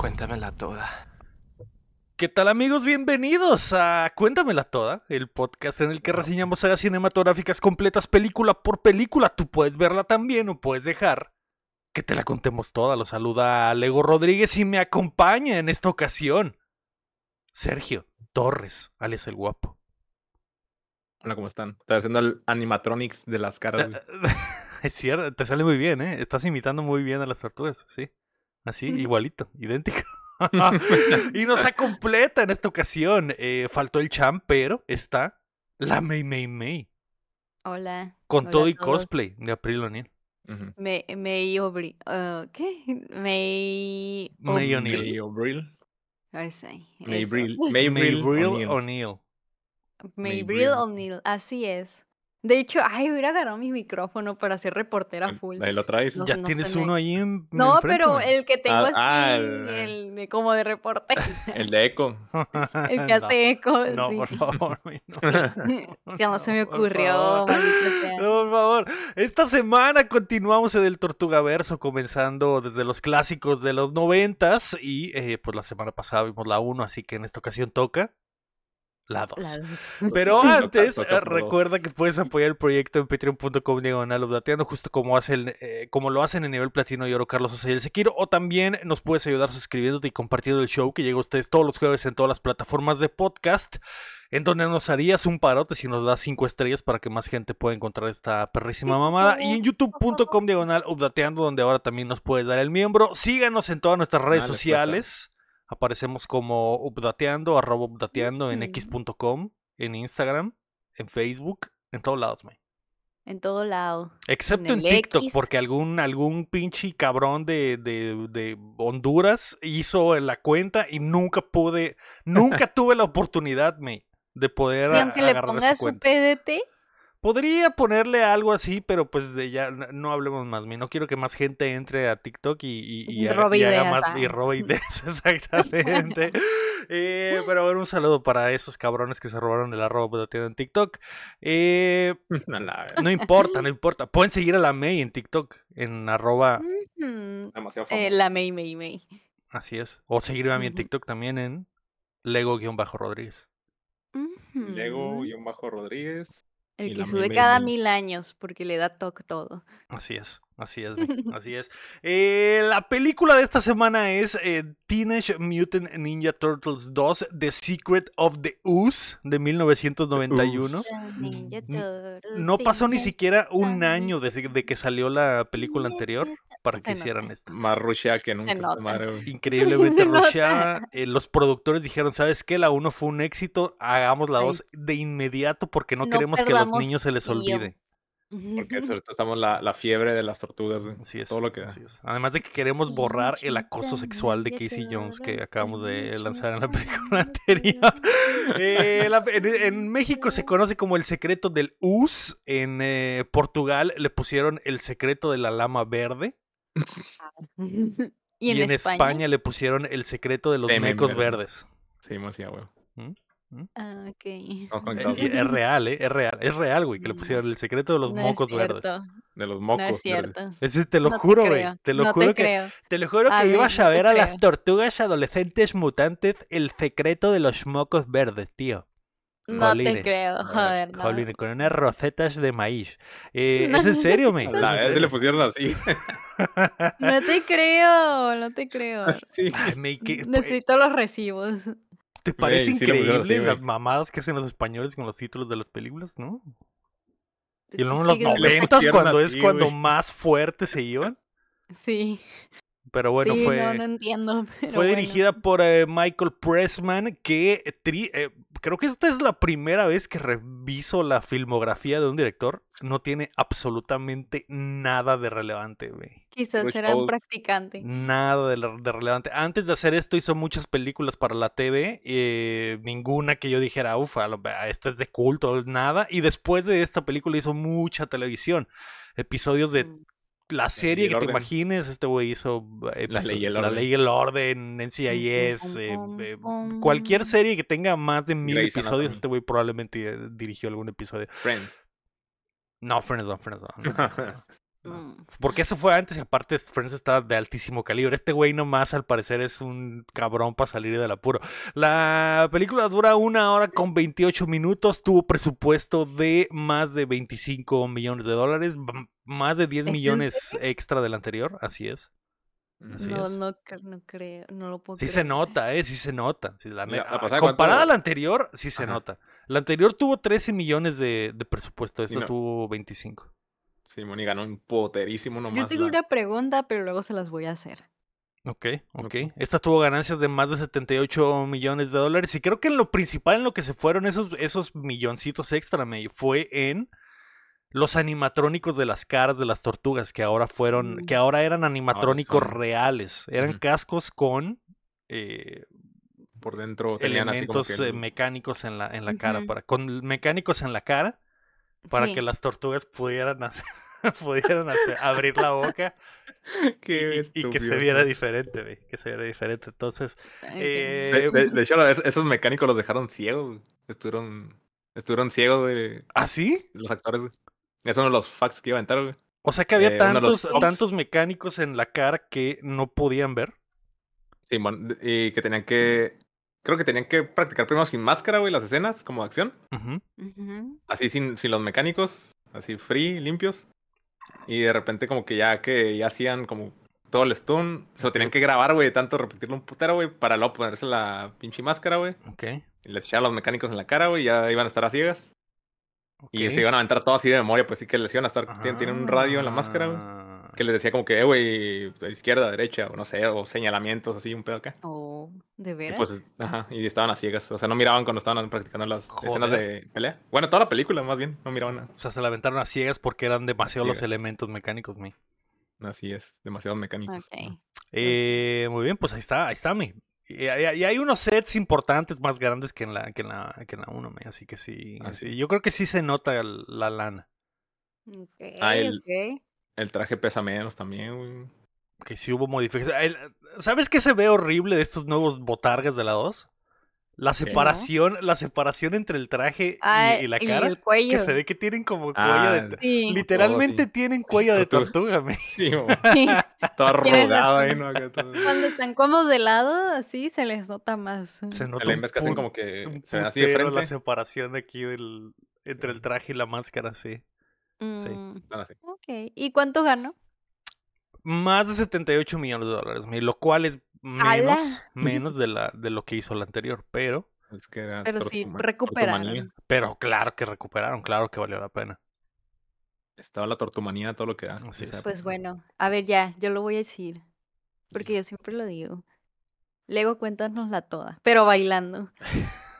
Cuéntamela toda. ¿Qué tal amigos? Bienvenidos a Cuéntamela Toda, el podcast en el que reseñamos sagas cinematográficas completas película por película. Tú puedes verla también o puedes dejar que te la contemos toda. Lo saluda Lego Rodríguez y me acompaña en esta ocasión Sergio Torres, alias el guapo. Hola, ¿cómo están? Estoy haciendo el animatronics de las caras. Es cierto, te sale muy bien, ¿eh? Estás imitando muy bien a las tortugas, sí. Así, igualito, idéntico. y nos completa en esta ocasión. Eh, faltó el champ, pero está la May May May. Hola. Con hola todo y cosplay de April O'Neil. Me, May Obri. ah, ¿Qué? May. May Ob- O'Neil. May sí, May. Bril. May Maybril Bril O'Neil. O'Neil. May May Bril Bril. O'Neil. Así es. De hecho, ay, hubiera agarrado mi micrófono para ser reportera full. Ahí lo traes. No, Ya no tienes se me- uno ahí en. No, pero el que tengo Ah, así, ah, el, el- de- como de reporte. El de Echo. el que hace eco. No, sí. por favor, güey, no. que no se me ocurrió. No, por favor. Esta semana continuamos en el Tortugaverso, comenzando desde los clásicos de los noventas. Y eh, pues la semana pasada vimos la 1, así que en esta ocasión toca la 2. La dos. Pero antes, recuerda dos. que puedes apoyar el proyecto en patreon.com diagonal updateando, justo como, hacen, eh, como lo hacen en nivel platino y oro Carlos y el Sekiro. O también nos puedes ayudar suscribiéndote y compartiendo el show que llega a ustedes todos los jueves en todas las plataformas de podcast. En donde nos harías un parote si nos das cinco estrellas para que más gente pueda encontrar esta perrísima mamada. Y en youtube.com diagonal updateando, donde ahora también nos puedes dar el miembro. Síganos en todas nuestras redes les sociales. Aparecemos como updateando, arroba updateando en x.com, en Instagram, en Facebook, en todos lados, man. En todo lado. Excepto en, TikTok, X. porque algún, algún pinche cabrón de, de, de Honduras hizo la cuenta y nunca pude, nunca tuve la oportunidad, me, de poder Y a- aunque le agarrar esa pongas su. PDT, Podría ponerle algo así, pero pues de ya no hablemos más. No quiero que más gente entre a TikTok y, y, y haga, Robe y haga ideas, más y robe ideas, exactamente. Eh, pero bueno, un saludo para esos cabrones que se robaron el arroba updateando en TikTok. Eh, no importa, no importa. Pueden seguir a la May en TikTok, en arroba, eh, famoso. la May May May. así es. O seguirme a mí en. TikTok también en Lego-Rodríguez. Lego-Rodríguez. El que sube cada mil años porque le da toque todo. Así es, así es, así es. Eh, la película de esta semana es eh, Teenage Mutant Ninja Turtles 2, The Secret of the Ooze, de 1991. Ninja Turtles, No pasó ni siquiera un año desde de que salió la película anterior para que hicieran esto. Más rushea que nunca. Increíblemente rusheada. Eh, los productores dijeron, ¿sabes qué? La 1 fue un éxito, hagamos la Ay. 2 de inmediato porque no, No queremos que a los niños se les olvide. Porque ahorita estamos la, la fiebre de las tortugas. Así es. Todo lo que da. así es. Además de que queremos borrar el acoso sexual de Casey Jones que acabamos de lanzar en la película anterior. Eh, la- en, en México se conoce como el secreto del us. En eh, Portugal le pusieron el secreto de la lama verde. y en, España. le pusieron el secreto de los mecos verde. verdes. Sí, más ya, güey. Ah, ok. Es real, ¿eh? Es real, es real, güey, que le pusieron el secreto de los no mocos es verdes. De los No mocos. es cierto. Ese te lo No juro, güey. Te lo no juro te que creo. te lo juro que ibas no a ver a las tortugas adolescentes mutantes el secreto de los mocos verdes, tío. No Jolines. te creo, joder, no. Jolines, con unas rosetas de maíz. Eh, No. ¿Es en serio? ¿Es la vez le pusieron así. No te creo, no te creo. Sí. Ay, men, ¿qué- Necesito los recibos. ¿Te parece sí increíble las mamadas que hacen los españoles con los títulos de las películas, no? Y en los noventas, cuando es cuando más fuerte se iban. Sí, Pero bueno, sí, fue... no, no entiendo. pero Fue bueno. dirigida por eh, Michael Pressman, que tri- eh, creo que esta es la primera vez que reviso la filmografía de un director. No tiene absolutamente nada de relevante, güey. Quizás Rich era un practicante. Nada de, relevante. Antes de hacer esto hizo muchas películas para la TV, eh, ninguna que yo dijera, ufa, esta es de culto, nada. Y después de esta película hizo mucha televisión, episodios de Mm. La serie que te orden. imagines, este güey hizo eh, La Ley y el La Orden. Ley y el Orden, NCIS, eh, eh, cualquier serie que tenga más de mil Grey's episodios, Anatomy. este güey probablemente dirigió algún episodio. Friends. No, Friends no, Friends no. no, no. Mm. Porque eso fue antes y aparte Friends estaba de altísimo calibre. Este güey nomás al parecer es un cabrón para salir del apuro. La película dura una hora con 28 minutos. Tuvo presupuesto de más de 25 millones de dólares. Más de 10 ¿Es en millones extra del anterior. Así es. Así No, es. no, no creo, no lo puedo Sí creer. se nota, eh, sí se nota. Sí, la ¿Y la- neta- la pasada comparada a la anterior, sí se Ajá. nota. La anterior tuvo 13 millones de, de presupuesto, esta no- tuvo 25. Simón y ganó un poterísimo Yo nomás. tengo la- una pregunta, pero luego se las voy a hacer. Ok, ok. Ok. Esta tuvo ganancias de más de 78 millones de dólares. Y creo que en lo principal en lo que se fueron esos, esos milloncitos extra, me fue en los animatrónicos de las caras de las tortugas, que ahora fueron, Mm. que ahora eran animatrónicos reales. Eran cascos con eh, Por dentro tenían así como elementos que eh, el- mecánicos en la, en la cara, para, con mecánicos en la cara, para Sí. que las tortugas pudieran hacer, pudieran hacer, abrir la boca Qué y, y que se viera diferente, güey, que se viera diferente. Entonces, eh, De, de- de hecho, es- esos mecánicos los dejaron ciegos. Estuvieron, estuvieron ciegos, güey, ¿ah, sí? los actores, güey. Es uno de los facts que iba a aventar, güey. O sea que había Eh, tantos, tantos mecánicos en la cara que no podían ver. Simón, y que tenían que. Creo que tenían que practicar primero sin máscara, güey, las escenas, como de acción. Ujú. Así sin, sin los mecánicos, así free, limpios. Y de repente, como que ya que ya hacían como todo el stun, se lo tenían que grabar, güey, de tanto repetirlo un putero, güey, para luego ponerse la pinche máscara, güey. Ok. Y les echaban los mecánicos en la cara, güey, ya iban a estar a ciegas. Y se iban a aventar todo así de memoria, pues sí que les iban a estar. Tienen, tienen un radio en la máscara, güey. Ah. Que les decía como que, eh, güey, izquierda, derecha, o no sé, o señalamientos así, un pedo acá. Oh, ¿de Y veras? pues, ajá, y estaban a ciegas. O sea, no miraban cuando estaban practicando las escenas de pelea. Bueno, toda la película, más bien, no miraban nada. O sea, se la aventaron a ciegas porque eran demasiados los elementos mecánicos, mi. Así es, demasiados mecánicos. Ok. Eh, muy bien, pues ahí está, ahí está, mi. Y, hay unos sets importantes más grandes que en la, que en la, que en la 1, mi. Así que sí, Ah, sí, sí. Yo creo que sí se nota el- la lana. Ok, Ah, el- ok. El traje pesa menos también, güey. Que sí hubo modificaciones. El- ¿Sabes qué se ve horrible de estos nuevos botargas de la 2? La separación, la separación entre el traje y, Ah, y la y cara. el cuello. Que se ve que tienen como cuello Ah, de. Sí. Literalmente sí. tienen cuello de Tortuga. mi. Sí, sí. todo arrugado ahí. ¿no? Cuando están como de lado, así se les nota más. Se nota El que hacen como que se ven así de la separación de aquí del, entre el Sí. traje y la máscara, sí. Mm, así. ok. ¿Y cuánto ganó? Más de 78 millones de dólares, lo cual es Menos, menos de, la, de lo que hizo la anterior, pero, Es que era Pero sí, recuperaron. tortumanía. pero claro que recuperaron, claro que valió la pena. Estaba la tortumanía, todo lo que da. Pues bueno, a ver ya, yo lo voy a decir. Porque yo siempre lo digo. Luego cuéntanosla toda, pero bailando.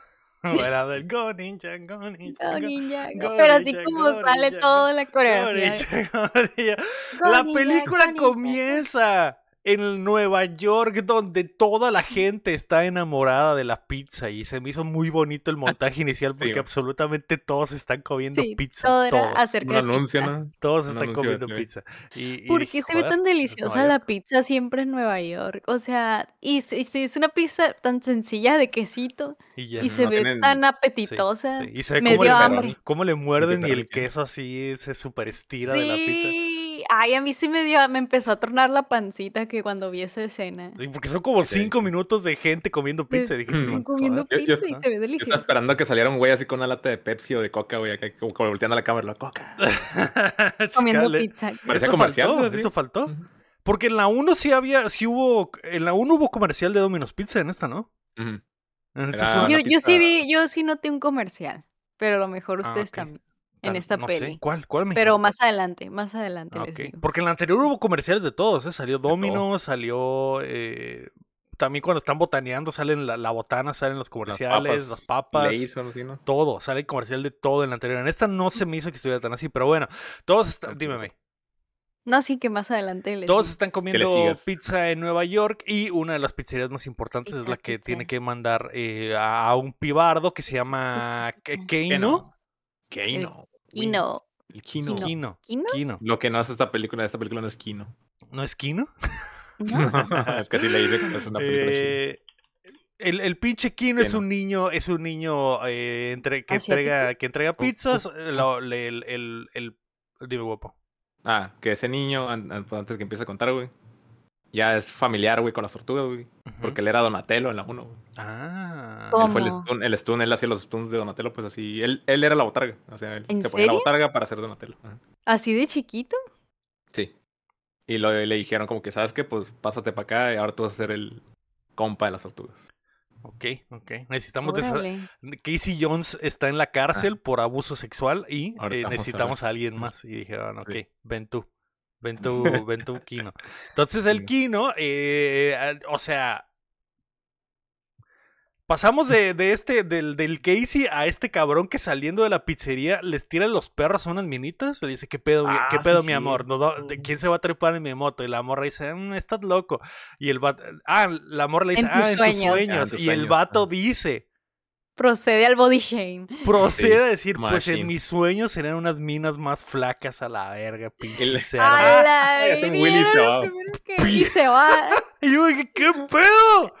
Era del Go Ninja, Go Ninja, Go ninja, go. go Pero así ninja, como go sale ninja, todo en la Go coreografía. Ninja, Go Ninja. Go La ninja, película go ninja. comienza en Nueva York, donde toda la gente está enamorada de la pizza. Y se me hizo muy bonito el montaje inicial porque Sí. absolutamente todos están comiendo Sí, pizza. todo era todos. acerca Un de anuncio, pizza. ¿no? Todos están anuncio comiendo pizza. Y, y ¿Por qué se ve "Joder, tan deliciosa la York". pizza siempre en Nueva York? O sea, y si, si es una pizza tan sencilla de quesito Y ya. y se no ve tienen- tan apetitosa. sí. Y se ve cómo le, hambre. cómo le muerden y el queso así se super estira de la pizza. Sí, ay, a mí sí me dio, me empezó a tornar la pancita que cuando vi esa escena. Sí, porque son como cinco sí. minutos de gente comiendo pizza. dije, sí, comiendo joder. Yo- yo- pizza y se ve Yo estaba delicioso. esperando que saliera un güey así con una lata de Pepsi o de Coca, güey, acá como, como volteando a la cámara, la Coca. Comiendo pizza. Parecía Eso comercial, faltó, eso faltó. Porque en la 1 sí había, sí hubo, en la 1 hubo comercial de Domino's Pizza en esta, ¿no? En esta Yo, yo sí vi, yo sí noté un comercial, pero a lo mejor Ah, ustedes también, en tan- esta no sé, peli. ¿Cuál? ¿Cuál me Pero más adelante, más adelante Ah, les ok. digo. Porque en la anterior hubo comerciales de todos, ¿eh? Salió todo. Domino's, salió... eh, también cuando están botaneando salen la, la botana, salen los comerciales, las papas, así, ¿no? todo. Sale comercial de todo en la anterior. En esta no se me hizo que estuviera tan así, pero bueno. Todos están... Dímeme. No, sí que más adelante les Todos digo. están comiendo pizza en Nueva York y una de las pizzerías más importantes es la que pizza. tiene que mandar eh, a un pibardo que se llama. Keino. Keino. Kino. El Kino. Kino. Kino. ¿Kino? Kino. Lo que no hace esta película, esta película no es Kino. ¿No es Kino? ¿No? es que así le dice que es una película china. Eh, el, el pinche Kino es un niño, es un niño eh, entre, que entrega, que entrega pizzas. lo- le- el, el, el- dime guapo. Ah, que ese niño, an- an- antes que empiece a contar, güey, ya es familiar, güey, con las tortugas, güey. Porque él era Donatello en la 1, güey. Ah. ¿Cómo? Él fue el stun, el stun, él hacía los stuns de Donatello, pues así. Él, él era la botarga. O sea, él ¿En se ponía la botarga para ser Donatello. Ajá. ¿Así de chiquito? Sí. Y lo, le dijeron como que, ¿sabes qué? Pues pásate para acá y ahora tú vas a ser el compa de las tortugas. Ok, ok. Necesitamos de. Casey Jones está en la cárcel por abuso sexual y eh, a necesitamos a, alguien más. Y dijeron, ok, Sí. ven tú. Ven tú, ven tú, Kino. Entonces el. Kino, eh, o sea, pasamos de, de este, del, del Casey a este cabrón que saliendo de la pizzería les tira los perros a unas minitas. Le dice, ¿qué pedo, mi- Ah, qué sí, pedo mi amor? ¿No ¿Quién se va a trepar en mi moto? Y la morra dice, "Mm, estás loco. Y el vato, ah, la morra le dice, En tus ah, en tus sueños. sueños. Ah, en tus y el sueños, vato ah. dice, Procede al body shame. procede Sí, a decir, pues en mis sueños serían unas minas más flacas a la verga, pinche El- cerdo. A la es un verga, Willy se va. que- Y se va. Y yo dije, ¿qué pedo?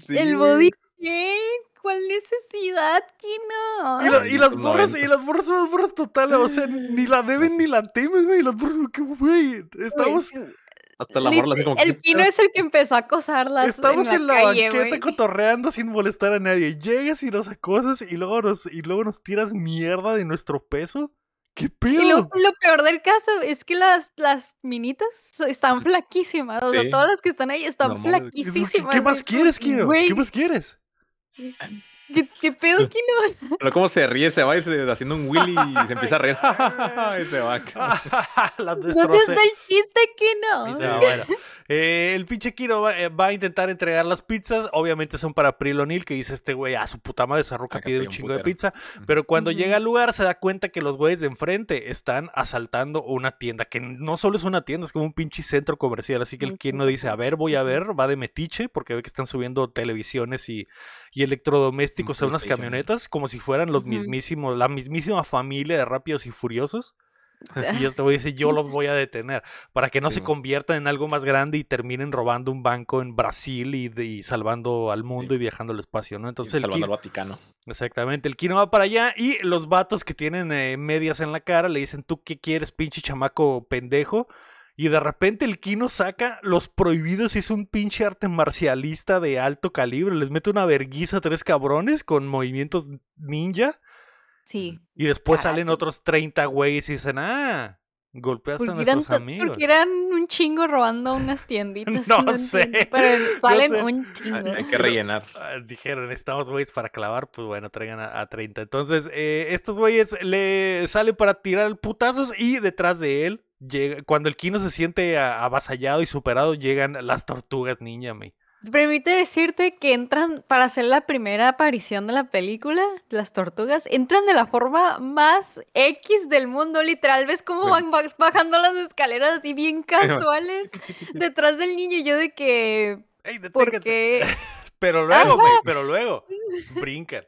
Sí, el body shame. ¿Cuál necesidad? Y, la- y las Los morras, y las morras son las morras totales, o sea, ni la deben ni la temes, güey. Las morras, ¿qué, güey? Estamos, Pues, Hasta la así como el Kino es el que empezó a acosarlas estamos en la, calle, banqueta güey. cotorreando sin molestar a nadie. Llegas y nos acosas y luego nos, y luego nos tiras mierda de nuestro peso. ¿Qué pedo? Y lo, lo peor del caso es que las, las minitas están flaquísimas. O sea, Sí. todas las que están ahí están. ¿Qué, flaquísimas. qué güey, más quieres, güey, ¿Qué más quieres? ¿Qué, qué pedo, Kino? Pero como se ríe, se va y se, haciendo un Willy y se empieza a reír. y se va. Las ¿Dónde destrocé. está el chiste, Kino? se va, bueno. Eh, el pinche Kiro va, eh, va a intentar entregar las pizzas. Obviamente son para April O'Neil, que dice este güey, a su puta madre, esa roca Ah, pide un chingo de pizza. Pero cuando llega al lugar se da cuenta que los güeyes de enfrente están asaltando una tienda, que no solo es una tienda, es como un pinche centro comercial. Así que el Kino dice, a ver, voy a ver, va de metiche, porque ve que están subiendo televisiones y, y electrodomésticos a unas camionetas, como si fueran los mismísimos, la mismísima familia de Rápidos y Furiosos. Y este güey dice, yo los voy a detener para que no Sí, se conviertan en algo más grande y terminen robando un banco en Brasil y, de- y salvando al mundo y viajando al espacio, ¿no? Entonces el salvando Kino, al Vaticano. exactamente, el Kino va para allá y los vatos que tienen eh, medias en la cara le dicen, ¿tú qué quieres, pinche chamaco pendejo? Y de repente el Kino saca los prohibidos y es un pinche arte marcialista de alto calibre. Les mete una verguiza a tres cabrones con movimientos ninja. Sí. Y después salen otros 30 güeyes y dicen, ah, golpeaste a Porque eran, nuestros to- amigos. porque eran un chingo robando unas tienditas. No sé, Pero no salen sé. un chingo. Hay, hay que rellenar. Ah, Dijeron, estamos güeyes para clavar, pues bueno, traigan a, a 30. Entonces, eh, estos güeyes le salen para tirar putazos y detrás de él, llega, cuando el Kino se siente avasallado y superado, llegan las tortugas ninja, me. Permite decirte que entran, para hacer la primera aparición de la película, las tortugas, entran de la forma más X del mundo, literal. ¿Ves cómo van ba- bajando las escaleras así bien casuales detrás del niño? Y Yo de que, ¡Ey, ¿por deténganse! qué? Pero luego, güey, pero luego brincan.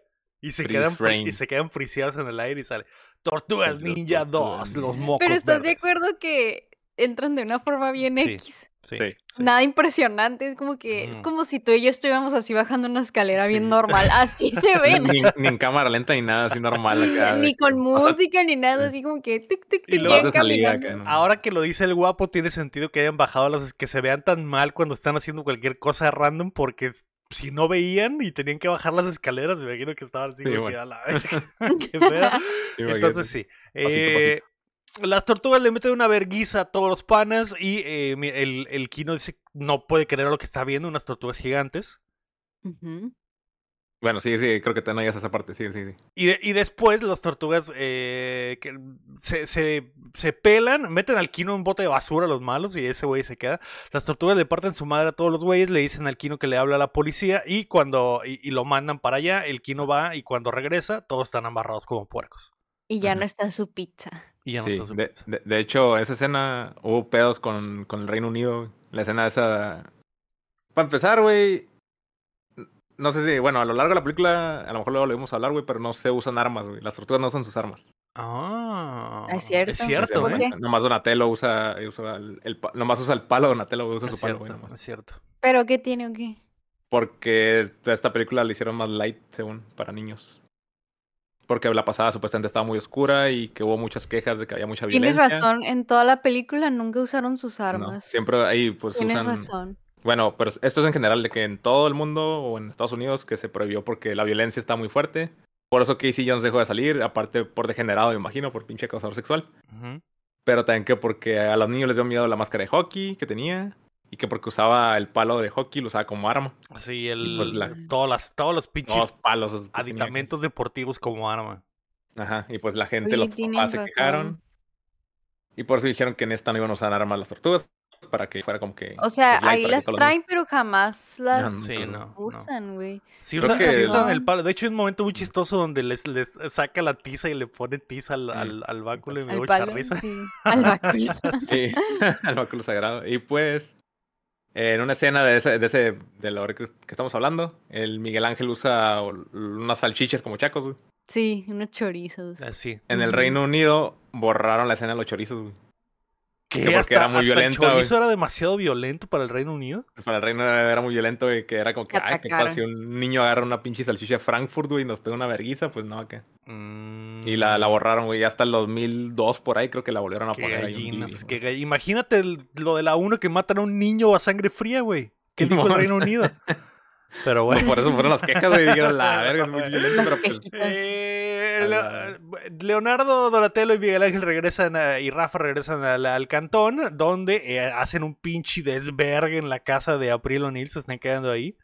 Y se, Freeze quedan, frame. y se quedan friseados en el aire y sale Tortugas Ninja Tortugas 2, los mocos Pero ¿estás de verdes". acuerdo que entran de una forma bien Sí. X? Sí, Sí. sí. Nada impresionante, es como que es como si tú y yo estuviéramos así bajando una escalera Sí. bien normal, así se ven, Ni, ni en cámara lenta ni nada así normal acá. ni con O sea, música ni nada, sí. así como que tic tic Y tic luego salida caminando. acá, ¿no? Ahora que lo dice el guapo, tiene sentido que hayan bajado las que se vean tan mal cuando están haciendo cualquier cosa random, porque si no veían y tenían que bajar las escaleras, me imagino que estaban así Sí, que bueno. a la verga. Qué pedo. Sí, Entonces sí. Pasito, eh, Las tortugas le meten una verguiza a todos los panas y eh, el, el Kino dice no puede creer lo que está viendo, unas tortugas gigantes. Ujú. Bueno, sí, sí, creo que te no llegas a esa parte. Sí, sí, sí. Y, de- y después las tortugas eh, que se, se, se pelan, meten al Kino en un bote de basura a los malos y ese güey se queda. Las tortugas le parten su madre a todos los güeyes, le dicen al Kino que le habla a la policía y cuando y, y lo mandan para allá, el Kino va y cuando regresa todos están amarrados como puercos. Y ya no está su pizza. Y ya no Sí, está su de, pizza. de- de hecho, esa escena hubo pedos con, con el Reino Unido. La escena esa. Para empezar, güey. No sé si, bueno, a lo largo de la película, a lo mejor luego lo vamos a hablar, güey, pero no se usan armas, güey. Las tortugas no usan sus armas. Ah, Es cierto. Es cierto, ¿Por ¿eh? qué? Nomás Donatello usa, usa el, el nomás usa el palo, Donatello usa Es su palo, güey, nomás. es cierto. ¿Pero qué tiene o qué? Porque esta película la hicieron más light, según, para niños. porque la pasada supuestamente estaba muy oscura y que hubo muchas quejas de que había mucha Tienes violencia. razón, en toda la película nunca usaron sus No, armas. siempre ahí pues Tienes usan... razón. Bueno, pero esto es en general de que en todo el mundo o en Estados Unidos que se prohibió porque la violencia está muy fuerte. Por eso Casey Jones dejó de salir, aparte por degenerado, me imagino, por pinche acosador sexual. Pero también que porque a los niños les dio miedo la máscara de hockey que tenía. Y que porque usaba el palo de hockey, lo usaba como arma. Sí, el, pues la- todas las, todos los pinches Todos palos. aditamentos deportivos como arma. Ajá, y pues la gente, Oye, los papás se quejaron. Y por eso dijeron que en esta no iban a usar armas las tortugas. Para que fuera como que. O sea, pues, ahí las los traen, pero jamás las No, Sí, no. no. usan, güey. Sí, Creo usan, que- sí usan No. el palo. De hecho, hay un momento muy chistoso donde les, les saca la tiza y le pone tiza al, al, al báculo y me dio risa. sí, Al báculo. Sí, al báculo sagrado. Y pues, en una escena de ese, de ese, de lo que, que estamos hablando, el Miguel Ángel usa unas salchichas como chacos, güey. Sí, unos chorizos. Así. En el. Reino Unido borraron la escena de los chorizos, güey. Que porque hasta- era muy hasta el chorizo era demasiado violento para el Reino Unido. Para el Reino era muy violento, güey, que era como que, Que ay, ¿qué pasa si un niño agarra una pinche salchicha Frankfurt, güey, y nos pega una verguiza? Pues no, ¿qué? Mm, Y la, la borraron, güey, hasta el 2002 por ahí creo que la volvieron a Qué poner ahí. gallinas, qué gall- Imagínate el- lo de la 1 que matan a un niño a sangre fría, güey. ¿Qué dijo el. Reino Unido? Pero No, bueno. por eso fueron las quejas, güey, dijeron, la verga, es muy violento, Las pero pues... Eh, la- Leonardo, Donatello y Miguel Ángel regresan a- y Rafa regresan al, al cantón donde eh, hacen un pinche desvergue en la casa de April O'Neil, se están quedando ahí.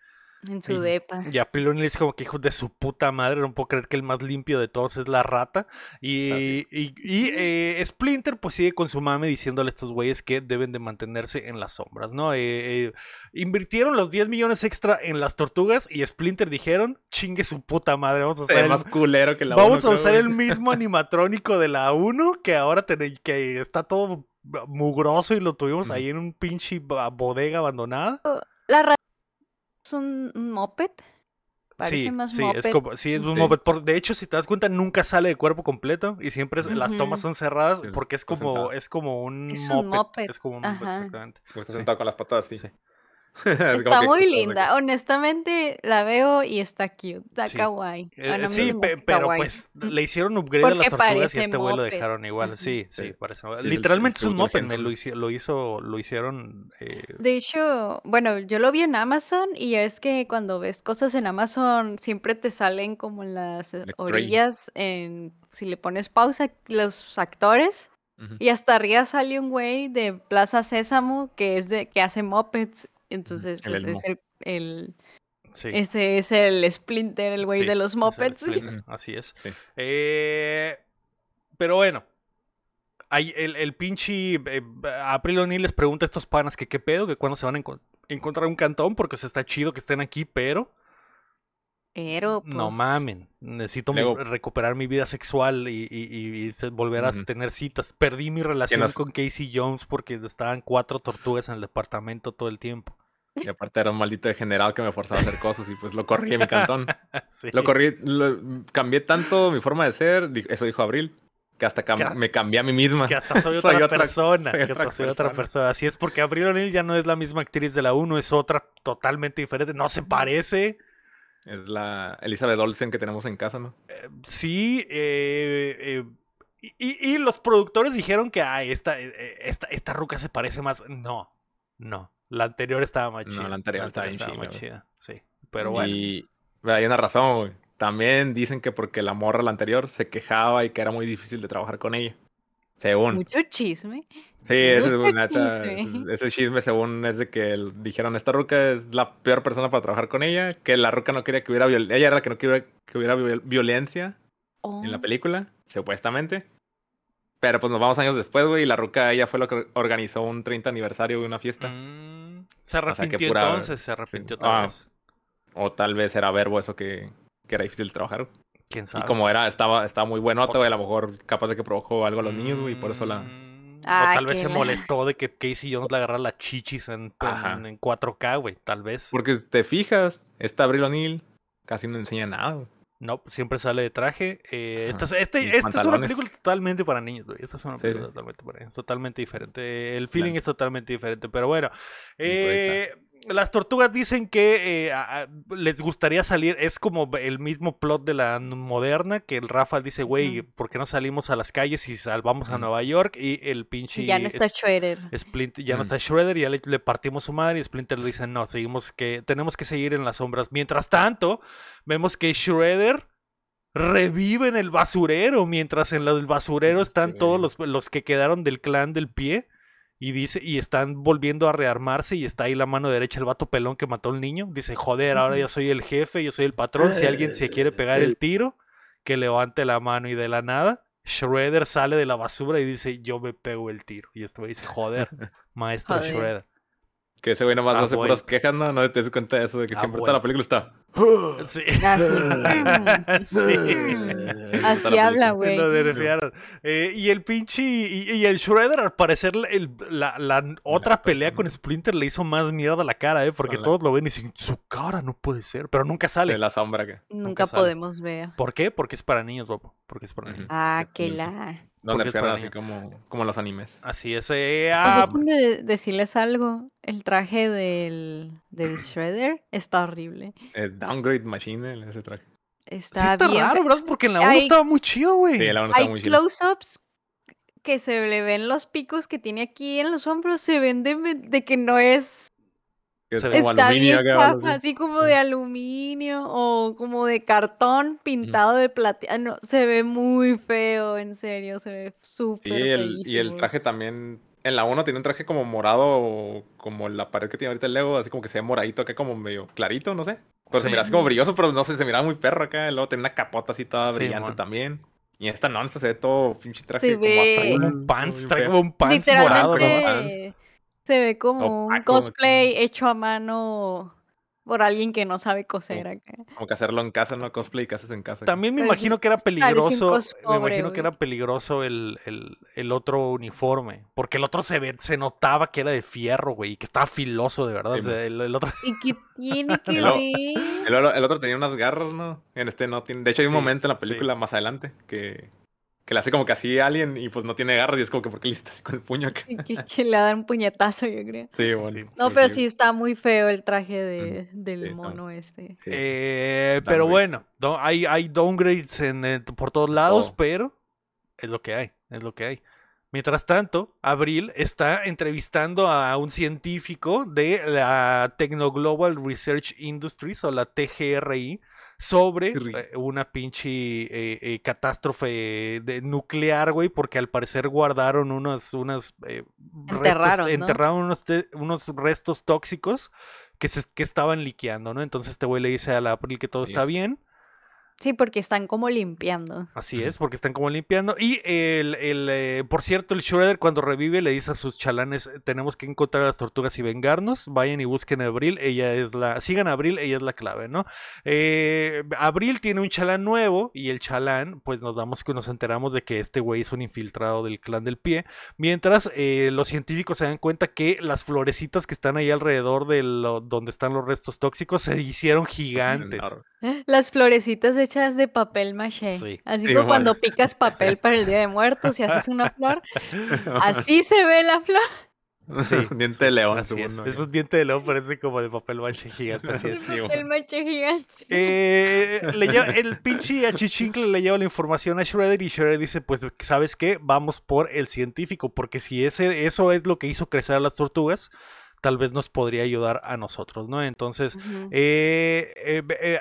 En su Y- depa. Y April O'Neil es como que hijo de su puta madre, no puedo creer que el más limpio de todos es la rata. Y, y, y, eh, Splinter pues sigue con su mame diciéndole a estos güeyes que deben de mantenerse en las sombras, ¿no? Eh, eh, invirtieron los 10 millones extra en las tortugas y Splinter dijeron, chingue su puta madre, vamos a usar el, más culero que la vamos uno, a usar el mismo animatrónico de la 1 que ahora ten- que está todo mugroso y lo tuvimos ahí en un pinche bodega abandonada. La es un, moped. Parece sí, más sí, moped. es como, sí, es un Sí. moped. Por- de hecho, si te das cuenta, nunca sale de cuerpo completo y siempre es- las tomas son cerradas porque es como, es como un Es un moped. moped, Es como un moped, ajá. exactamente. Güey, Está Sí. sentado con las patas así. Sí. Está muy linda. Honestamente, la veo y está cute. Está Sí. kawaii. Eh, sí, pe- pero kawaii. pues le hicieron upgrade a las Porque tortugas y este güey lo dejaron igual. Sí, sí, Sí. parece. Sí, Literalmente es un moped, lo, hizo, lo hicieron. eh, De hecho, bueno, yo lo vi en Amazon y ya es que cuando ves cosas en Amazon siempre te salen como en las eh, orillas, en, si le pones pausa, los actores. Y hasta arriba sale un güey de Plaza Sésamo que es de que hace mopeds. Entonces, el pues es el, el sí. ese es el Splinter, el güey Sí, de los es. Splinter, Así es. Sí. Eh, pero bueno. Hay el, el pinche eh, April O'Neil les pregunta a estos panas que qué pedo, que cuándo se van a enco- encontrar un cantón, porque se está chido que estén aquí, pero Pero no pues, mamen. Necesito Luego- recuperar mi vida sexual y, y- y- y se- volver a tener citas. Perdí mi relación nos- con Casey Jones porque estaban cuatro tortugas en el departamento todo el tiempo. Y aparte era un maldito degenerado que me forzaba a hacer cosas y pues lo corrí en mi cantón. Sí. Lo corrí, lo- cambié tanto mi forma de ser, eso dijo Abril, que hasta cam- Que- me cambié a mí misma. Que hasta soy Soy otra, persona. soy que otra soy otra persona. Así es porque Abril O'Neil ya no es la misma actriz de la 1, es otra totalmente diferente. No se parece. Es la Elizabeth Olsen que tenemos en casa, ¿no? Eh, sí, eh, eh, y, y- los productores dijeron que Ay, esta, esta, esta ruca se parece más. No, no. La anterior estaba más No, chida. la anterior estaba más chida. Sí, pero bueno. Y pero hay una razón, güey. También dicen que porque la morra, la anterior, se quejaba y que era muy difícil de trabajar con ella. Según. mucho chisme. Sí, ese, es, mucho neta, chisme. ese, chisme según es de que el- dijeron esta ruca es la peor persona para trabajar con ella, que la ruca no quería que hubiera violencia, ella era la que no quería que hubiera viol- violencia en la Oh, película, supuestamente. Pero pues nos vamos años después, güey, y la ruca ella fue la que organizó un 30 aniversario de una fiesta. Mm, se arrepintió pura- entonces, se arrepintió sí. tal Ah, vez. O tal vez era verbo eso que, que era difícil de trabajar. ¿Quién Y sabe? como era, estaba, estaba muy bueno, güey, a lo mejor capaz de que provocó algo a los niños, güey, y por eso la... Mm, Ah, o tal vez se la- molestó de que Casey Jones le agarrara las chichis en, en, en 4K, güey. Tal vez. Porque te fijas, esta Abril O'Neil casi no enseña nada, güey. No, siempre sale de traje. Eh, esta, es- este- esta es una película totalmente para niños, güey. Esta es una película sí. totalmente para niños. Totalmente diferente. El feeling Claro. es totalmente diferente. Pero bueno. pues eh, las tortugas dicen que eh, a- a- les gustaría salir, es como el mismo plot de la moderna, que el Rafa dice, güey. ¿por qué no salimos a las calles y salvamos a. Nueva York? Y el pinche... Y ya no está Shredder. Splinter, ya no está Shredder, ya le, le partimos su madre y Splinter le dice, no, seguimos que, tenemos que seguir en las sombras. Mientras tanto, vemos que Shredder revive en el basurero, mientras en lo del basurero están todos los, los que quedaron del clan del pie. Y dice, y están volviendo a rearmarse y está ahí la mano derecha el vato pelón que mató al niño. Dice, joder, ahora yo soy el jefe, yo soy el patrón. Si alguien se quiere pegar el tiro, que levante la mano y de la nada, Shredder sale de la basura y dice, yo me pego el tiro. Y esto dice, joder, maestro Joder. Shredder. Que ese güey nomás Ah, hace güey. puras quejas, ¿no? No te das cuenta de eso, de que Ah, siempre toda la película está. Sí. Ah, sí. Sí. Así habla, güey. Eh, y el pinche. Y, y el Shredder, al parecer, el- la, la otra pelea con Splinter le hizo más mierda a la cara, ¿eh? Porque todos lo ven y dicen, su cara no puede ser. Pero nunca sale. De la sombra que. Nunca podemos ver. ¿Por qué? Porque es para niños, guapo. Porque es para niños. Ah, Sí, que sí. la. No es nerfearon así como, como los animes. Así es. eh, ah, de- decirles algo. El traje del, del Shredder está horrible. Es Downgrade Machine ese traje. sí Está, bien. raro, ¿verdad? Porque en la 1 Hay- estaba muy chido, güey. Sí, la uno está Hay muy chido. close-ups que se le ven los picos que tiene aquí en los hombros. Se ven de, de que no es Que es Se ve como Está aluminio bien acá, chafa, así. así como de aluminio o como de cartón pintado de plateado. se ve muy feo, en serio, se ve Sí, súper el, y el traje también. En la 1 tiene un traje como morado, como la pared que tiene ahorita el Lego, así como que se ve moradito acá, como medio clarito, no sé. Pero se Sí. mira así como brilloso, pero no sé, se mira muy perro acá. Luego tiene una capota así toda Sí, brillante también. Y esta no, esta se ve todo pinche traje Se como ve- hasta Como un pants, trae como un pants morado, ¿no? Literalmente se ve como un cosplay hecho a mano por alguien que no sabe coser acá. Como que hacerlo en casa, ¿no? Cosplay que haces en casa. También me Pero imagino que era peligroso. Me imagino que era peligroso el, el, el otro uniforme. Porque el otro se ve, se notaba que era de fierro, güey. Y que estaba filoso, de verdad. Sí, o sea, el, el otro. ¿Y qué tiene que ver? El, otro- el otro tenía unas garras, ¿no? En este no tiene. De hecho, hay un Sí, momento en la sí. película más adelante que, que le hace como que así a alguien y pues no tiene garras y es como que, ¿por qué le hiciste así con el puño acá? Que, que le dan un puñetazo, yo creo. Sí, bueno. Sí. No, pero sí está muy feo el traje de, Mm, del sí, está- mono este. sí. Eh, pero bueno, do- hay, hay downgrades en, eh, por todos lados, todo. pero es lo que hay, es lo que hay. Mientras tanto, Abril está entrevistando a un científico de la Technoglobal Research Industries o la TGRI sobre eh, una pinche eh, eh, catástrofe de nuclear, güey, porque al parecer guardaron unos, unos eh, Enterraron, restos, ¿no? enterraron unos, te- unos restos tóxicos que, se, que estaban liqueando, ¿no? Entonces este güey le dice a la April que todo está es. bien. Sí, porque están como limpiando. Así es, porque están como limpiando. Y el, el, eh, por cierto, el Shredder cuando revive le dice a sus chalanes, tenemos que encontrar a las tortugas y vengarnos. Vayan y busquen a Abril, ella es la... Sigan a Abril, ella es la clave, ¿no? Eh, Abril tiene un chalán nuevo y el chalán, pues nos damos que nos enteramos de que este güey es un infiltrado del clan del pie. Mientras eh, los científicos se dan cuenta que las florecitas que están ahí alrededor de lo- donde están los restos tóxicos se hicieron gigantes. Las florecitas hechas de papel maché. Sí. Así Sí, como cuando picas papel para el Día de Muertos y haces una flor. Así se ve la flor. Sí, Diente de león, así es. un diente de león, parece como de papel maché gigante. Así es. Papel maché gigante. Eh, le lleva- el pinche achichincle le lleva la información a Shredder y Shredder dice, pues, ¿sabes qué? Vamos por el científico, porque si ese, eso es lo que hizo crecer a las tortugas, tal vez nos podría ayudar a nosotros, ¿no? Entonces, eh, eh, eh,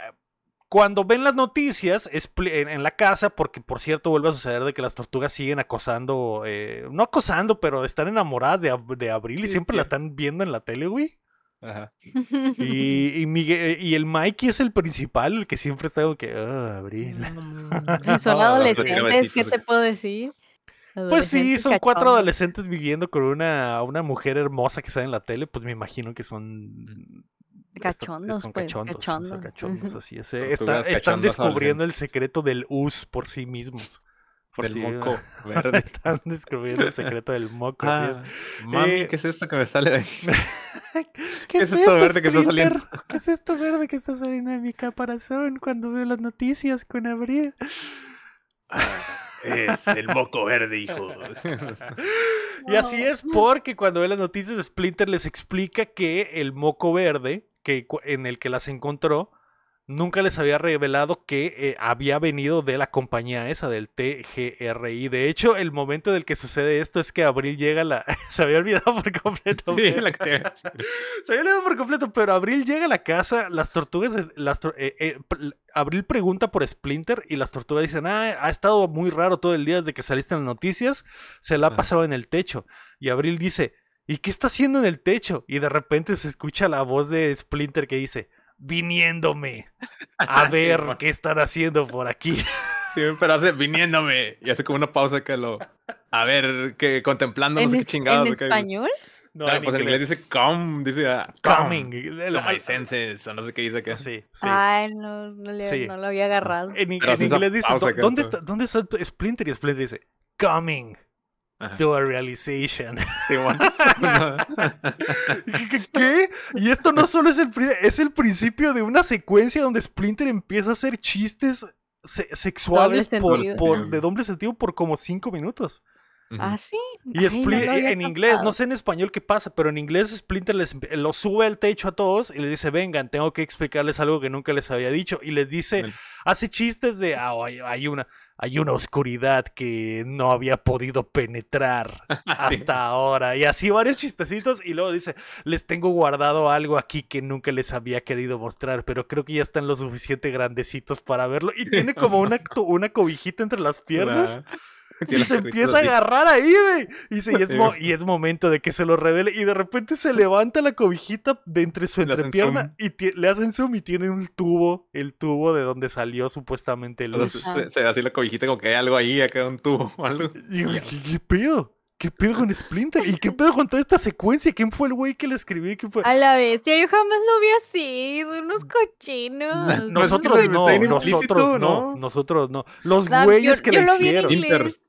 cuando ven las noticias en, la casa, porque por cierto vuelve a suceder de que las tortugas siguen acosando, eh, no acosando, pero están enamoradas de, Ab- de Abril y Sí, siempre la están viendo en la tele, güey. Ajá. Y, y, Miguel- y el Mikey es el principal, el que siempre está como que, "Ah, Abril. Son no te adolescentes, ¿qué te puedo decir? Pues sí, son cuatro adolescentes viviendo con una, una mujer hermosa que sale en la tele, pues me imagino que son Cachondos, son pues, cachondos, son cachondos. cachondos, Ujú. así es. eh, Están, descubriendo el secreto del us por sí mismos. Por Del sí- moco verde. están descubriendo el secreto del moco. Ah, mami, Eh, ¿qué es esto que me sale de ahí? ¿Qué, es esto verde que está saliendo? ¿Qué es esto verde que está saliendo de mi caparazón cuando veo las noticias con Abril? Es el moco verde, hijo. Y así es porque cuando ve las noticias Splinter les explica que el moco verde que, en el que las encontró nunca les había revelado que eh, había venido de la compañía esa, del TGRI. De hecho, el momento del que sucede esto es que Abril llega a la... Se había olvidado por completo. Sí, la. Se había olvidado por completo, pero Abril llega a la casa, las tortugas, las, eh, eh, Abril pregunta por Splinter y las tortugas dicen, ah, ha estado muy raro todo el día desde que saliste en las noticias, se la ha pasado en el techo. Y Abril dice, ¿y qué está haciendo en el techo? Y de repente se escucha la voz de Splinter que dice, viniéndome a ver qué están haciendo por aquí. Sí, pero hace viniéndome. Y hace como una pausa que lo. A ver, que contemplando no ¿En, sé qué es- chingados. en español? No, Claro, pues en inglés dice come, dice ah, coming. come. To my senses, o no sé qué dice acá. Sí, sí. Ay, no, no, le, Sí. no lo había agarrado. En, en inglés dice, pausa "¿Dó- acá, ¿dónde está, ¿dónde está Splinter? Y Splinter dice, coming Ajá. to a realization. Simón. ¿Qué, qué? Y esto no solo es el, es el principio de una secuencia donde Splinter empieza a hacer chistes se- sexuales Doble por, por- de doble sentido por como cinco minutos. Ah, sí. Y Ay, no en inglés, no sé en español qué pasa, pero en inglés Splinter les, lo sube al techo a todos y les dice, vengan, tengo que explicarles algo que nunca les había dicho. Y les dice, hace chistes de, "Ah, hay, hay una, hay una oscuridad que no había podido penetrar hasta ahora. Y así varios chistecitos. Y luego dice, les tengo guardado algo aquí que nunca les había querido mostrar, pero creo que ya están lo suficiente grandecitos para verlo. Y tiene como una, una cobijita entre las piernas. Y se empieza a agarrar ahí, güey. Y, dice, y, es y es momento de que se lo revele. Y de repente se levanta la cobijita de entre su entrepierna y le hacen zoom y tiene un tubo, el tubo de donde salió supuestamente el se, se ve así la cobijita como que hay algo ahí, acá un tubo o algo. Y ¿qué, qué pedo? ¿Qué pedo con Splinter? ¿Y qué pedo con toda esta secuencia? ¿Quién fue el güey que le escribió? ¿Quién fue? A la bestia, yo jamás lo vi así. Son unos cochinos. Nosotros no, nosotros no, ¿no? nosotros no. Los güeyes yo- que yo le lo vi en hicieron. Inglés.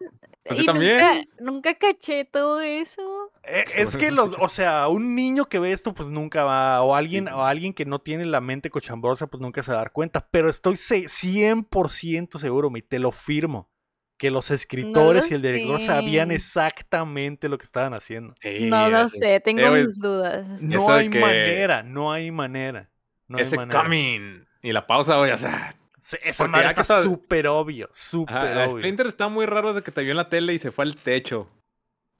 Pues yo Y también. Nunca, nunca caché todo eso. Eh, Es que los, o sea, un niño que ve esto, pues nunca va, o alguien, o alguien que no tiene la mente cochambrosa, pues nunca se va a dar cuenta. Pero estoy se- 100% seguro, y te lo firmo, que los escritores y el director sé. sabían exactamente lo que estaban haciendo. Sí, No lo sé, tengo mis dudas. No hay que- manera, no hay manera. No hay Ese manera. coming. Y la pausa, güey, o sea. Sí, Esa madre está súper obvio, súper obvio. Splinter está muy raro desde que te vio en la tele y se fue al techo.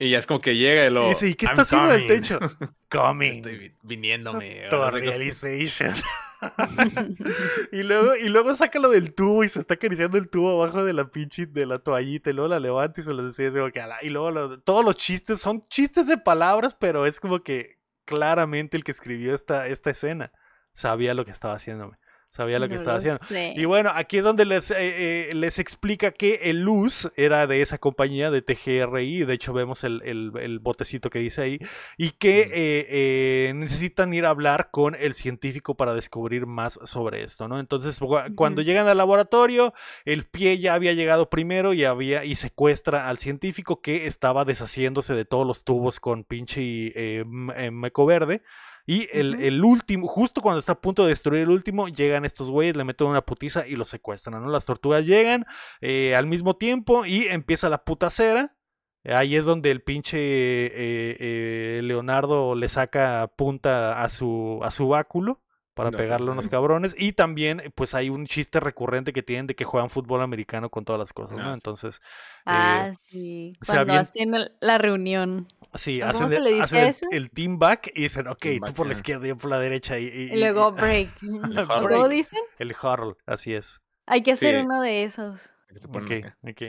Y ya es como que llega y lo. Y dice, ¿y qué "I'm está haciendo del coming". techo? Coming. Estoy vi- viniéndome. To realization. y luego, y luego saca lo del tubo y se está acariciando el tubo abajo de la pinche de la toallita y luego la levanta y se lo decía como que y luego lo- todos los chistes son chistes de palabras, pero es como que claramente el que escribió esta, esta escena sabía lo que estaba haciéndome. Sabía lo que No estaba lo haciendo. sé. Y bueno, aquí es donde les, eh, eh, les explica que el Luz era de esa compañía de TGRI, de hecho vemos el, el- el botecito que dice ahí, y que Ujú. eh, eh, necesitan ir a hablar con el científico para descubrir más sobre esto, ¿no? Entonces, cuando llegan al laboratorio, el pie ya había llegado primero y había y secuestra al científico que estaba deshaciéndose de todos los tubos con pinche eh, eh, meco verde. Y el, el último, justo cuando está a punto de destruir el último, llegan estos güeyes, le meten una putiza y lo secuestran, ¿no? Las tortugas llegan eh, al mismo tiempo y empieza la putacera. Ahí es donde el pinche eh, eh, Leonardo le saca punta a su, a su báculo para No, pegarle a unos cabrones. Y también, pues hay un chiste recurrente que tienen de que juegan fútbol americano con todas las cosas, ¿no? Ah. Entonces, Ah, sí. se Cuando avien- hacen el- la reunión. sí, ¿o cómo hacen, se el- le dice hacen eso? el, team back y dicen, ok, Team tú back, por la izquierda, yo por la derecha. Y, y- Y luego y- break. huddle. ¿O Break. ¿Cómo dicen? El huddle, así es. Hay que hacer Sí. uno de esos. Ok, ok.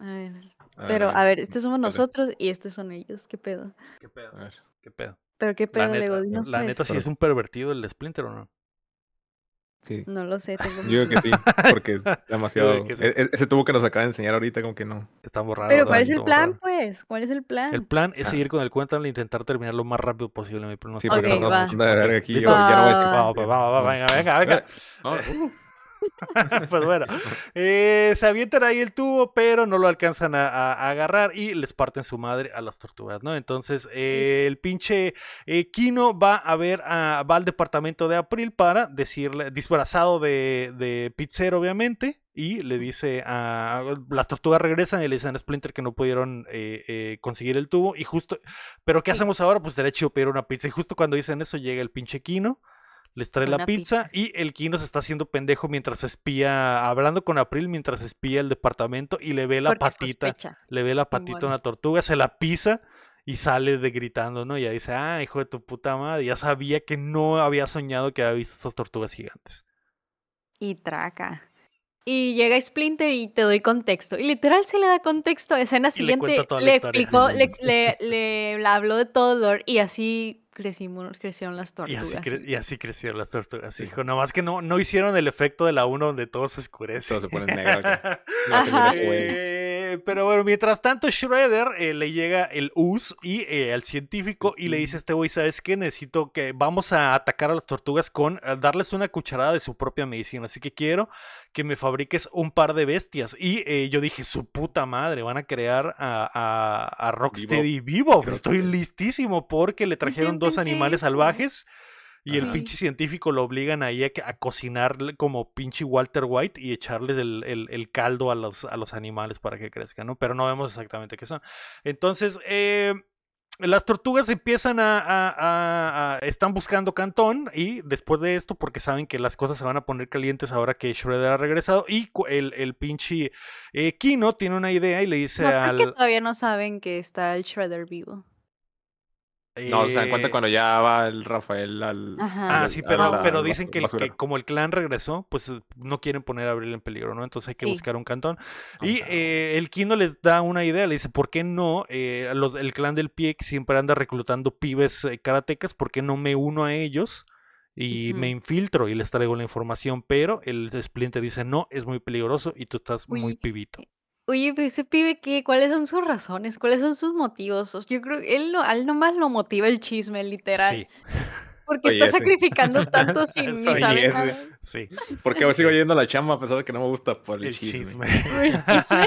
A ver. A Pero, ver, a ver, estos somos nosotros y estos son ellos. ¿Qué pedo? ¿Qué pedo? A ver. ¿Qué pedo? Pero qué La pedo, neta, Lego, dinos la pues. neta sí Pero- es un pervertido el Splinter o no. Sí. No lo sé, tengo Yo digo que sí, porque es demasiado. sí. e- Ese tubo que nos acaba de enseñar ahorita, como que no. Está raro. Pero. ¿cuál es el plan, pues? ¿Cuál es el plan? El plan es Ah. seguir con el cuento e intentar terminar lo más rápido posible. Mi Sí, porque nos va. estamos pasando de verga aquí. Yo ¿Listo? ya no voy a Va, decir. Vamos, pues, vamos, vamos, venga, venga, venga. Pues bueno, eh, se avientan ahí el tubo, pero no lo alcanzan a, a- a agarrar y les parten su madre a las tortugas, ¿no? Entonces, eh, el pinche eh, Kino va a ver, a- va al departamento de April para decirle, disfrazado de, de pizzero, obviamente, y le dice a. Las tortugas regresan y le dicen a Splinter que no pudieron eh, eh, conseguir el tubo, y justo. ¿Pero qué hacemos ahora? Pues derecho pedir una pizza, y justo cuando dicen eso llega el pinche Kino les trae la pizza, pizza. y el Kino se está haciendo pendejo mientras espía, hablando con April mientras espía el departamento y le ve la Porque patita, sospecha. le ve la patita a una tortuga, se la pisa y sale de gritando, ¿no? Y ya dice, ah, hijo de tu puta madre, ya sabía que no había soñado que había visto estas tortugas gigantes. Y traca. Y llega Splinter y te doy contexto. Y literal se le da contexto. Escena Y le siguiente toda la le historia. explicó, le, le, le- le habló de todo lore y así crecimos, crecieron las Y tortugas. así, cre- y- así crecieron las tortugas, Sí. hijo. Nomás que no, no hicieron el efecto de la 1 donde todo se oscurece. Todo se pone negro. No. Eh, pero bueno, mientras tanto, Shredder eh, le llega el US y eh, al científico y le dice a este güey, ¿sabes qué? Necesito que vamos a atacar a las tortugas con eh, darles una cucharada de su propia medicina. Así que quiero que me fabriques un par de bestias. Y eh, yo dije, su puta madre, van a crear a, a, a Rocksteady vivo. Estoy listísimo porque le trajeron dos animales salvajes. Y el pinche científico lo obligan ahí a, a cocinarle como pinche Walter White y echarles el, el- el caldo a los, a los animales para que crezcan, ¿no? Pero no vemos exactamente qué son. Entonces, eh, las tortugas empiezan a, a- a- a- están buscando Cantón y después de esto, porque saben que las cosas se van a poner calientes ahora que Shredder ha regresado y el, el pinche eh, Kino tiene una idea y le dice No, creo que al... todavía no saben que está el Shredder vivo. No, se dan cuenta eh, cuando ya va el Rafael al. Ajá. Ah, sí, pero, la- pero dicen que, el- que basurero. como el clan regresó, pues eh, no quieren poner a Abril en peligro, ¿no? Entonces hay que Sí. buscar un cantón. Ah, Y eh, el Kino les da una idea, le dice, ¿por qué no? eh, los, el clan del pie que siempre anda reclutando pibes eh, karatecas, ¿por qué no me uno a ellos? Y me infiltro y les traigo la información, pero el Splinter dice, no, es muy peligroso y tú estás muy Uy, pibito. Oye, pero ese pibe, ¿qué? ¿Cuáles son sus razones? ¿Cuáles son sus motivos? Yo creo que él, no, a él nomás lo motiva el chisme, literal. Sí, Porque Oye, está sacrificando tanto sin ni Oye, saber ese. nada. sí. ¿Por qué sigo yendo a la chamba a pesar de que no me gusta por el, El chisme? chisme.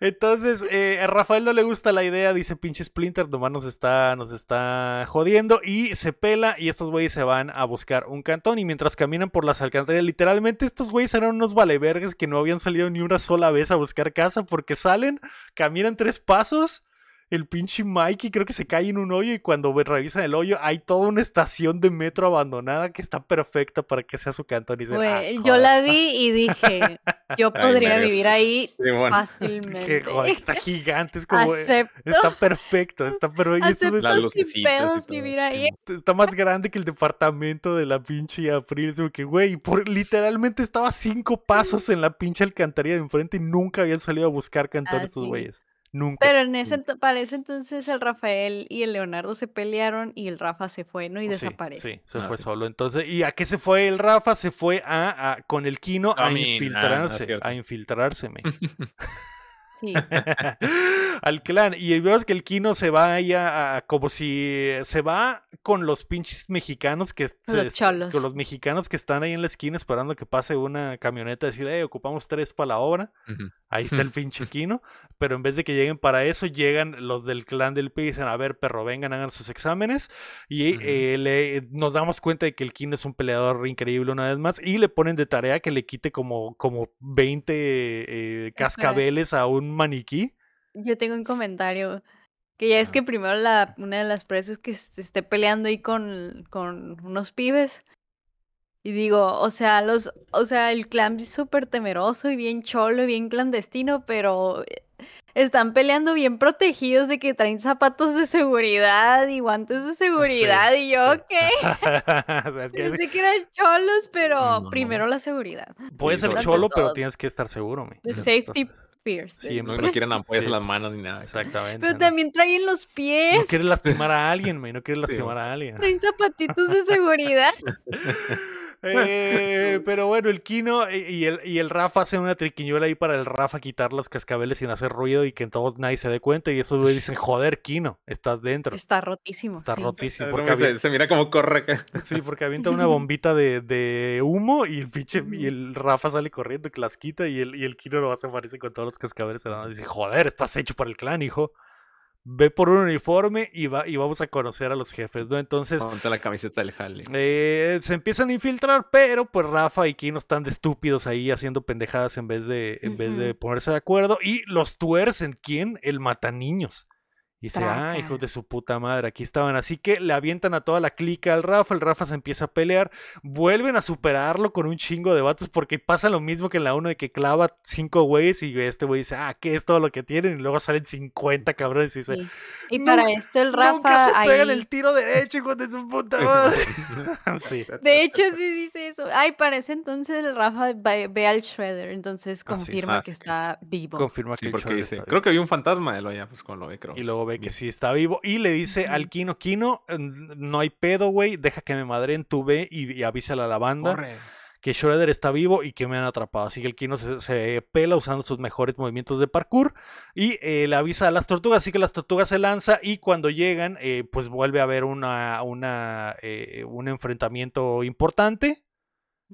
Entonces, eh, a Rafael no le gusta la idea, dice pinche Splinter, nomás nos está, nos está jodiendo y se pela y estos güeyes se van a buscar un cantón y mientras caminan por las alcantarillas, literalmente estos güeyes eran unos valevergas que no habían salido ni una sola vez a buscar casa porque salen, caminan tres pasos. El pinche Mikey creo que se cae en un hoyo y cuando revisan el hoyo hay toda una estación de metro abandonada que está perfecta para que sea su cantón. Y dicen, "Ah, yo la vi y dije, yo podría vivir ahí Sí, bueno. fácilmente. que, está gigante, es como... eh, Acepto, Está perfecto, está perfecto. acepto sin pedos vivir ahí. está más grande que el departamento de la pinche April. Es como que, güey, por, literalmente estaba cinco pasos en la pinche alcantarilla de enfrente y nunca habían salido a buscar cantón Ah, estos güeyes. Nunca. Pero en ese, para ese entonces el Rafael y el Leonardo se pelearon y el Rafa se fue, ¿no? Y Oh, Sí, desaparece. Sí, se Ah, fue sí. solo. Entonces, ¿y a qué se fue el Rafa? Se fue a, a- con el Kino a A mí, infiltrarse. a infiltrarse, me. Sí. al clan. Y vemos que el Kino se va ahí a, a- como si se va con los pinches mexicanos que se- Los cholos. con los mexicanos que están ahí en la esquina esperando que pase una camioneta y decir, eh, ocupamos tres para la obra. Ahí está el pinche Kino. Pero en vez de que lleguen para eso, llegan los del clan del Pi y dicen, a ver, perro, vengan, hagan sus exámenes. Y eh, le- nos damos cuenta de que el Kino es un peleador increíble una vez más. Y le ponen de tarea que le quite como, como 20 eh, cascabeles a un maniquí. Yo tengo un comentario. Que ya es Ah. que primero la, una de las presas que se esté peleando ahí con, con unos pibes. Y digo, o sea, los, o sea, el clan es súper temeroso y bien cholo y bien clandestino, pero eh, están peleando bien protegidos de que traen zapatos de seguridad y guantes de seguridad. y yo, sí. ¿qué? O sea, es que Pensé que eran cholos, pero No. primero la seguridad. puede Sí, ser cholo, todo. pero tienes que estar seguro. me. The safety first. Siempre. No, no quieren ampollas Sí. en las manos ni nada. Exactamente. Pero ¿no? también traen los No pies, quieres lastimar a alguien, me. No quieres Sí, lastimar a alguien. traen zapatitos de seguridad. Eh, pero bueno, el Kino y el, y el Rafa hacen una triquiñuela ahí para el Rafa quitar los cascabeles sin hacer ruido y que en todos nadie se dé cuenta. Y esos güeyes dicen, joder, Kino, estás dentro. Está rotísimo. Está sí. rotísimo. No, se, mira como corre acá. sí, porque avienta una bombita de, de humo y el pinche y el Rafa sale corriendo que las quita y el, y el Kino no se aparece con todos los cascabeles. Y dice, joder, estás hecho para el clan, hijo. Ve por un uniforme y, va, y vamos a conocer a los jefes, ¿no? Entonces, Ponte la camiseta del Jale. eh, se empiezan a infiltrar, pero pues Rafa y Kino están de estúpidos ahí haciendo pendejadas en vez de, en vez de ponerse de acuerdo. Y los tuercen, ¿quién? El mataniños. Y dice, ah, hijos de su puta madre, aquí estaban. Así que le avientan a toda la clica al Rafa, el Rafa se empieza a pelear, vuelven a superarlo con un chingo de vatos porque pasa lo mismo que en la 1 de que clava cinco güeyes y este güey dice, ah, ¿qué es todo lo que tienen? Y luego salen 50 cabrones y dice, Sí. Y para esto el Rafa nunca se pegan ahí- el tiro derecho, hijos de su puta madre. sí. De hecho, sí dice eso. Ay, para ese entonces el Rafa ve, al Shredder, entonces Ah, sí. confirma Ah, que está vivo. Confirma que Sí, porque dice, está creo que vi un fantasma de lo ya, pues como lo ve, creo. Y luego ve que sí está vivo. Y le dice al. Kino, Kino, no hay pedo, güey. Deja que me madren, tú ve y, y avísale a la banda Corre. que Shredder está vivo y que me han atrapado. Así que el Kino se, se pela usando sus mejores movimientos de parkour y eh, le avisa a las tortugas. Así que las tortugas se lanza y cuando llegan, eh, pues vuelve a haber una, una, eh, un enfrentamiento importante.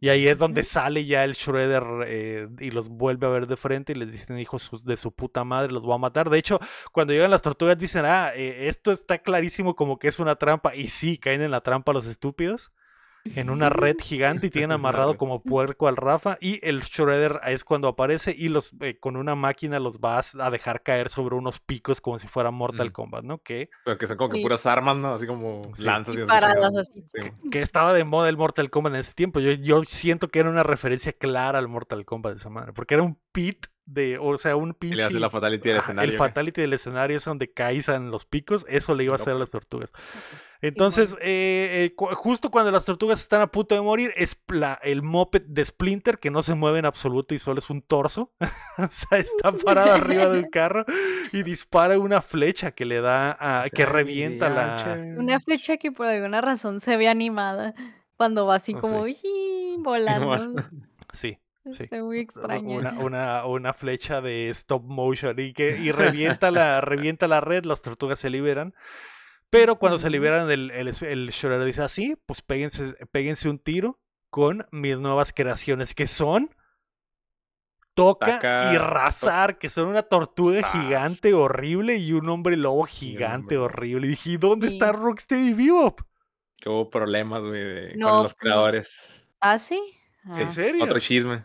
Y ahí es donde sale ya el Shredder eh, y los vuelve a ver de frente y les dicen hijos de su puta madre, los voy a matar. De hecho, cuando llegan las tortugas dicen, ah, eh, esto está clarísimo como que es una trampa. Y sí, caen en la trampa los estúpidos. En una red gigante y tienen amarrado como puerco al Rafa. Y el Shredder es cuando aparece y los eh, con una máquina los vas a dejar caer sobre unos picos como si fuera Mortal Mm. Kombat, ¿no? Que Pero que son como que Sí. puras armas, ¿no? Así como Sí. lanzas y, paradas así. Sí. que estaba de moda el Mortal Kombat en ese tiempo. Yo, yo siento que era una referencia clara al Mortal Kombat de esa madre. Porque era un pit de, o sea, un Y pinche. le hace la fatality del escenario. El fatality del escenario es donde caes en los picos. Eso le iba a hacer a las tortugas. Entonces, eh, eh, cu- justo cuando las tortugas están a punto de morir, es el moped de Splinter que no se mueve en absoluto y solo es un torso. o sea, está parado arriba de un carro y dispara una flecha que le da a, que revienta la. ancha. Una flecha que por alguna razón se ve animada cuando va así Oh, como volando. Sí, sí. Muy extraña. Una, una, una flecha de stop motion y que y revienta la revienta la red, las tortugas se liberan. Pero cuando se liberan, el, el, el Shredder dice así, pues péguense, péguense un tiro con mis nuevas creaciones, que son Toca Taca- y Razar, que son una tortuga gigante horrible y un hombre lobo gigante hombre horrible. Y dije, ¿y dónde Sí. está Rocksteady Bebop? Que hubo problemas, güey, de- No, con los pues, creadores. ¿Ah, sí? ¿En Ah. serio? Otro chisme.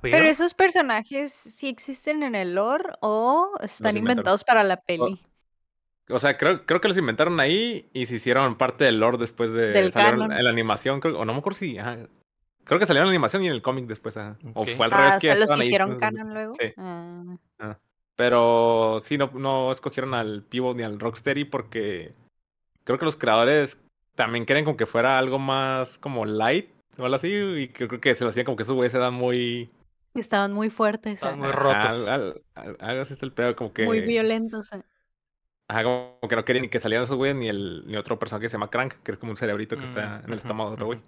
Pero esos personajes sí existen en el lore o están inventados para la peli. O sea, creo, creo que los inventaron ahí y se hicieron parte del lore después de Del salieron canon. en la animación, creo, o no me acuerdo si, ajá. Creo que salieron en la animación y en el cómic después, ajá. O fue al Ah, revés o que sea, ya los ahí hicieron canon luego. Sí. Ah. Pero sí, no, no escogieron al Pivot ni al Rocksteady porque creo que los creadores también quieren como que fuera algo más como light o algo así. Y que creo que se lo hacían como que esos güeyes eran muy. Estaban muy fuertes, Estaban ah, muy rotos. al- al- algo así está el pedo, como que. muy violentos. ah. Ajá, como que no querían ni que salieran esos güeyes ni el ni otro personaje que se llama Crank, que es como un cerebrito que está en el estómago de otro güey.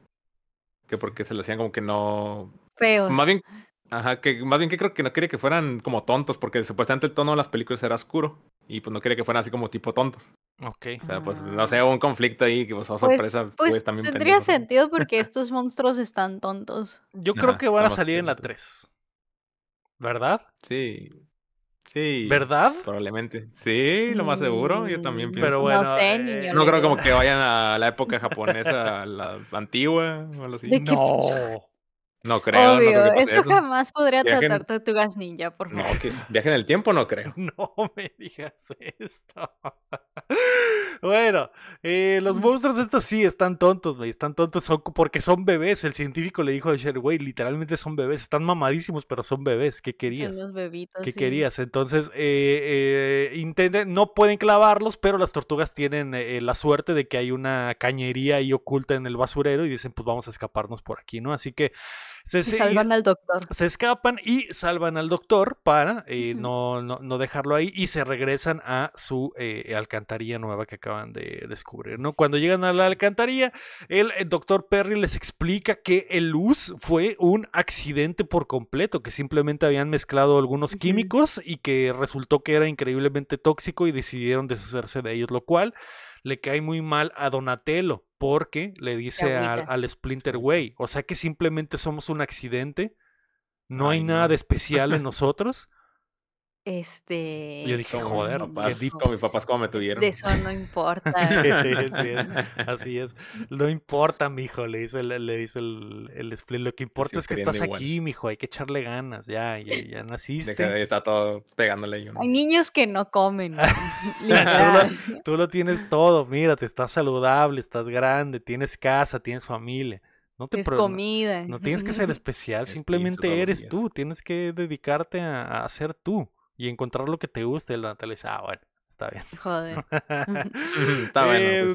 Que porque se lo hacían como que no. Feos. Más bien. Ajá, que más bien que creo que no quería que fueran como tontos, porque supuestamente el tono de las películas era oscuro. Y pues no quería que fueran así como tipo tontos. Ok. Pero pues, Ah. no sé, hubo un conflicto ahí que pues, fue Pues, sorpresa. pues, güeyes también tendría sentido porque estos monstruos están tontos. Yo creo que van a salir en la atentos. 3. ¿Verdad? Sí. Sí. ¿Verdad? Probablemente. Sí, lo más seguro. Yo también Mm, pienso. Pero bueno, no sé, eh, niño. no creo como que vayan a la época japonesa, a la antigua o algo así. ¿De qué No. No creo, no Obvio, creo que pase eso eso. jamás podría tratar Tortugas Ninja, por No, favor. que viaje en el tiempo no creo. No me digas esto. bueno, eh, los monstruos estos sí están tontos, güey. Están tontos son porque son bebés. El científico le dijo a Sher, güey, literalmente son bebés. Están mamadísimos, pero son bebés. ¿Qué Son querías? los bebitos. ¿Qué sí. querías? Entonces, eh, eh, intenten- no pueden clavarlos, pero las tortugas tienen eh, la suerte de que hay una cañería ahí oculta en el basurero y dicen, pues vamos a escaparnos por aquí, ¿no? Así que Se, Y salvan al doctor. se escapan y salvan al doctor para eh, no, no, no dejarlo ahí y se regresan a su eh, alcantarilla nueva que acaban de descubrir, ¿no? Cuando llegan a la alcantarilla, el, eh, doctor Perry les explica que el luz fue un accidente por completo, que simplemente habían mezclado algunos químicos y que resultó que era increíblemente tóxico y decidieron deshacerse de ellos, lo cual le cae muy mal a Donatello porque le dice al, Splinter Way, o sea que simplemente somos un accidente, no hay Ay, nada de especial en nosotros. Este. Yo dije, Como joder, qué papás, mis papás como me tuvieron. De eso no importa. Sí, sí, es, así es. No importa, mijo, le dice, el- le dice el, el Splinter, Lo que importa es que estás igual. aquí, mijo, hay que echarle ganas, ya, ya, ya naciste. De estar todo pegándole y uno. Hay niños que no comen. Tú lo, tú lo tienes todo, mírate, estás saludable, estás grande, tienes casa, tienes familia. No te Es pro- no- comida. No tienes que ser especial, Es simplemente eres tú, tienes que dedicarte a, a ser tú y encontrar lo que te guste. La Natalia dice, ah, bueno, está bien. Joder. Está bueno. Eh,